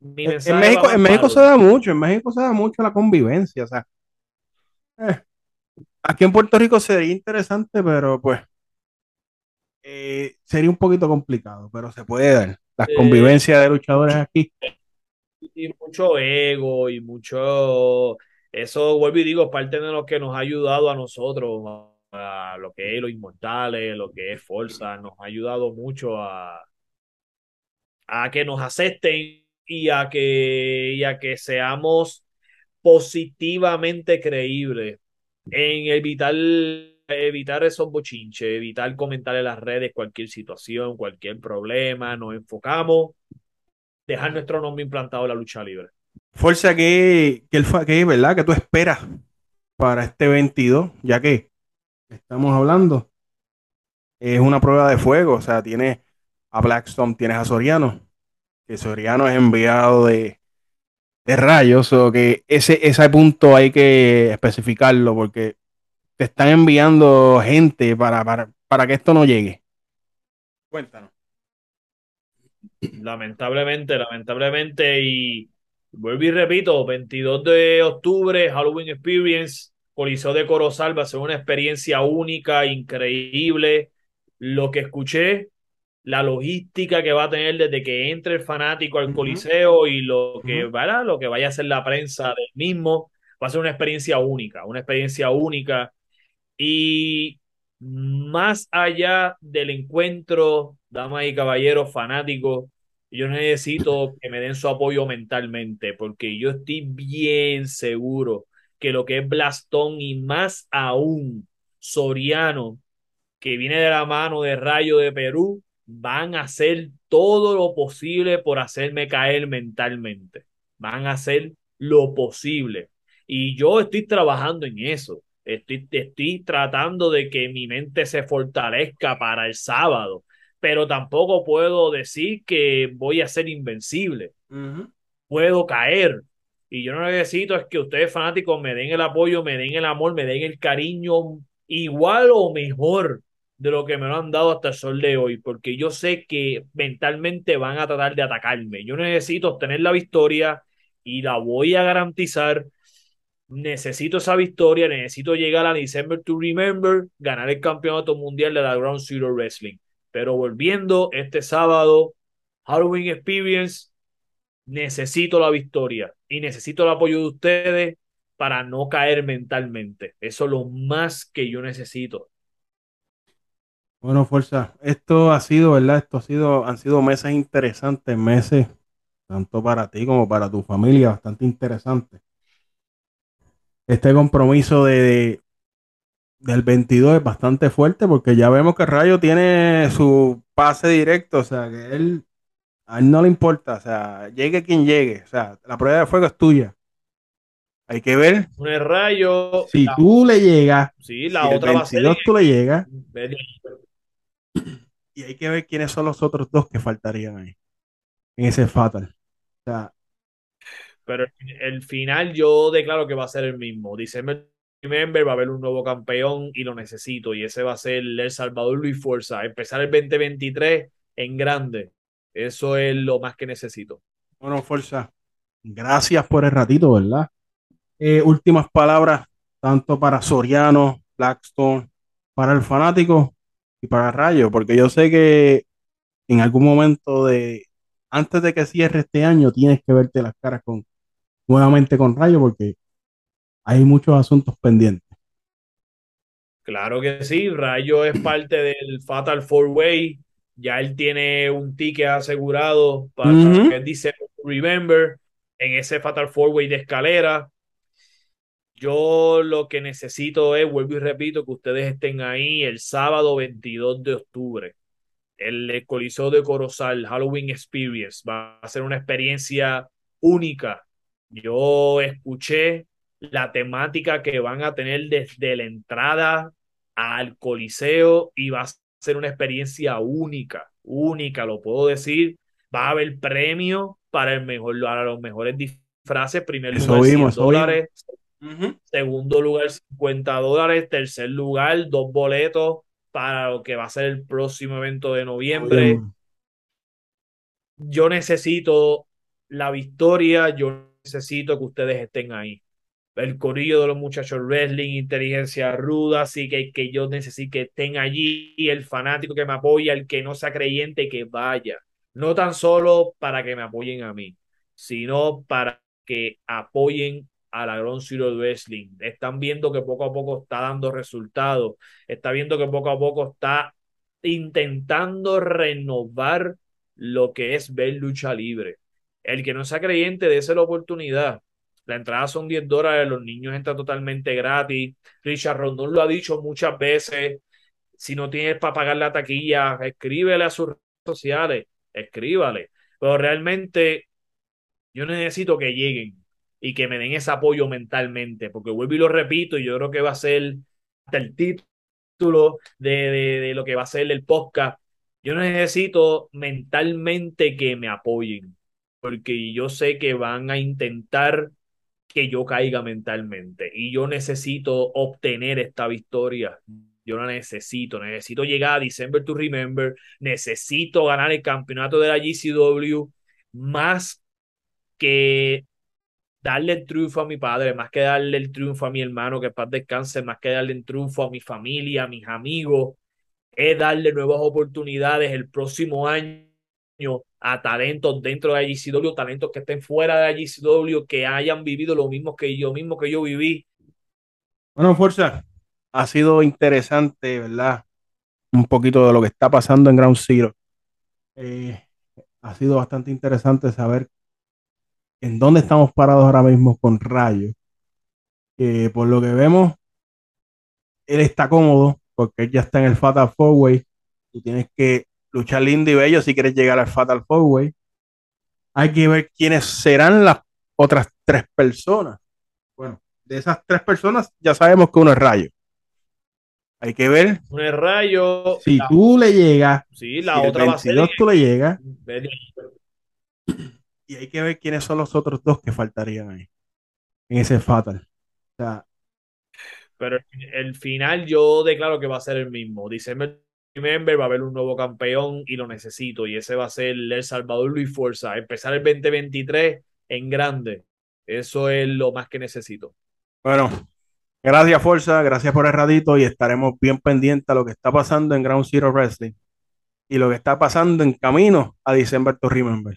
Speaker 2: mi
Speaker 1: en, en México, en México se da mucho, en México se da mucho la convivencia, o sea. Eh, aquí en Puerto Rico sería interesante, pero pues eh, sería un poquito complicado, pero se puede dar. Las eh, convivencias de luchadores aquí
Speaker 2: y mucho ego y mucho eso vuelvo y digo parte de lo que nos ha ayudado a nosotros a lo que es los inmortales lo que es Forza nos ha ayudado mucho a a que nos acepten y a que y a que seamos positivamente creíbles en evitar evitar esos bochinches evitar comentar en las redes cualquier situación cualquier problema nos enfocamos dejar nuestro nombre implantado en la lucha libre.
Speaker 1: Fuerza que, que, que, ¿verdad? que tú esperas para este 22, ya que estamos hablando, es una prueba de fuego, o sea, tienes a Blackstone, tienes a Soriano, que Soriano es enviado de, de rayos, o que ese, ese punto hay que especificarlo, porque te están enviando gente para, para, para que esto no llegue. Cuéntanos.
Speaker 2: Lamentablemente, lamentablemente, y vuelvo y repito, 22 de octubre, Halloween Experience, Coliseo de Corozal va a ser una experiencia única, increíble. Lo que escuché, la logística que va a tener desde que entre el fanático al Coliseo y lo que, uh -huh. lo que vaya a ser la prensa del mismo, va a ser una experiencia única, una experiencia única. Y más allá del encuentro, damas y caballeros fanáticos, yo necesito que me den su apoyo mentalmente, porque yo estoy bien seguro que lo que es Blastón y más aún Soriano, que viene de la mano de Rayo de Perú, van a hacer todo lo posible por hacerme caer mentalmente. Van a hacer lo posible. Y yo estoy trabajando en eso. Estoy, estoy tratando de que mi mente se fortalezca para el sábado, pero tampoco puedo decir que voy a ser invencible. Puedo caer. Y yo no necesito es que ustedes fanáticos me den el apoyo, me den el amor, me den el cariño igual o mejor de lo que me lo han dado hasta el sol de hoy, porque yo sé que mentalmente van a tratar de atacarme. Yo necesito obtener la victoria y la voy a garantizar necesito esa victoria, necesito llegar a December to Remember, ganar el campeonato mundial de la Ground Zero Wrestling. Pero volviendo este sábado, Halloween Experience, necesito la victoria y necesito el apoyo de ustedes para no caer mentalmente. Eso es lo más que yo necesito.
Speaker 1: Bueno, fuerza, esto ha sido, ¿verdad? Esto ha sido, han sido meses interesantes, meses, tanto para ti como para tu familia, bastante interesantes este compromiso de, del 22 es bastante fuerte porque ya vemos que Rayo tiene su pase directo, o sea, que él, a él no le importa, o sea, llegue quien llegue, o sea, la prueba de fuego es tuya. Hay que ver.
Speaker 2: Un rayo.
Speaker 1: Si tú le llegas.
Speaker 2: Sí, la otra
Speaker 1: va a ser. tú le llegas. Y hay que ver quiénes son los otros dos que faltarían ahí. En ese Fatal. O sea,
Speaker 2: pero el final yo declaro que va a ser el mismo. December Remember va a haber un nuevo campeón y lo necesito. Y ese va a ser El Salvador Luis Fuerza. Empezar el 2023 en grande. Eso es lo más que necesito.
Speaker 1: Bueno, Fuerza, gracias por el ratito, ¿verdad? Eh, últimas palabras, tanto para Soriano, Blackstone, para el fanático y para Rayo, porque yo sé que en algún momento de, antes de que cierre este año, tienes que verte las caras con, nuevamente con Rayo porque hay muchos asuntos pendientes.
Speaker 2: Claro que sí, Rayo es parte del Fatal Four Way. Ya él tiene un ticket asegurado para que dice Remember en ese Fatal Four Way de escalera. Yo lo que necesito es, vuelvo y repito, que ustedes estén ahí el sábado 22 de octubre. El Coliseo de Corozal Halloween Experience va a ser una experiencia única yo escuché la temática que van a tener desde la entrada al Coliseo y va a ser una experiencia única, única, lo puedo decir. Va a haber premio para el mejor, para los mejores disfraces. Primer lugar, 100 dólares. Segundo lugar, 50 dólares. Tercer lugar, dos boletos para lo que va a ser el próximo evento de noviembre. Yo necesito la victoria, yo necesito que ustedes estén ahí. El corillo de los muchachos wrestling, inteligencia ruda, así que, que yo necesito que estén allí, el fanático que me apoya, el que no sea creyente, que vaya. No tan solo para que me apoyen a mí, sino para que apoyen a la Ground Zero Wrestling. Están viendo que poco a poco está dando resultados. Está viendo que poco a poco está intentando renovar lo que es ver lucha libre. El que no sea creyente, dése la oportunidad. La entrada son 10 dólares, los niños entran totalmente gratis. Richard Rondón lo ha dicho muchas veces. Si no tienes para pagar la taquilla, escríbele a sus redes sociales, escríbale. Pero realmente yo necesito que lleguen y que me den ese apoyo mentalmente, porque vuelvo y lo repito, y yo creo que va a ser hasta el título de, de lo que va a ser el podcast. Yo necesito mentalmente que me apoyen porque yo sé que van a intentar que yo caiga mentalmente y yo necesito obtener esta victoria. Yo la necesito, necesito llegar a December to Remember, necesito ganar el campeonato de la GCW más que darle el triunfo a mi padre, más que darle el triunfo a mi hermano que paz descanse, más que darle el triunfo a mi familia, a mis amigos, es darle nuevas oportunidades el próximo año a talentos dentro de GCW, talentos que estén fuera de GCW, que hayan vivido lo mismo que yo mismo que yo viví.
Speaker 1: Bueno, Fuerza, ha sido interesante, ¿verdad? Un poquito de lo que está pasando en Ground Zero. Eh, ha sido bastante interesante saber en dónde estamos parados ahora mismo con Rayo. por lo que vemos, él está cómodo porque él ya está en el Fatal Four Way. Tú tienes que lucha lindo y bello si quieres llegar al Fatal Four Way. Hay que ver quiénes serán las otras tres personas. Bueno, de esas tres personas ya sabemos que uno es Rayo. Hay que ver.
Speaker 2: Un rayo.
Speaker 1: Si
Speaker 2: la,
Speaker 1: tú le llegas,
Speaker 2: sí, la
Speaker 1: si
Speaker 2: otra
Speaker 1: el
Speaker 2: va a ser
Speaker 1: 22 tú le llegas, y hay que ver quiénes son los otros dos que faltarían ahí. En ese Fatal. O sea,
Speaker 2: Pero el, final yo declaro que va a ser el mismo. December Remember va a haber un nuevo campeón y lo necesito. Y ese va a ser El Salvador Luis Fuerza. Empezar el 2023 en grande. Eso es lo más que necesito.
Speaker 1: bueno, gracias Forza, gracias por el ratito y estaremos bien pendientes a lo que está pasando en Ground Zero Wrestling y lo que está pasando en camino a December to Remember.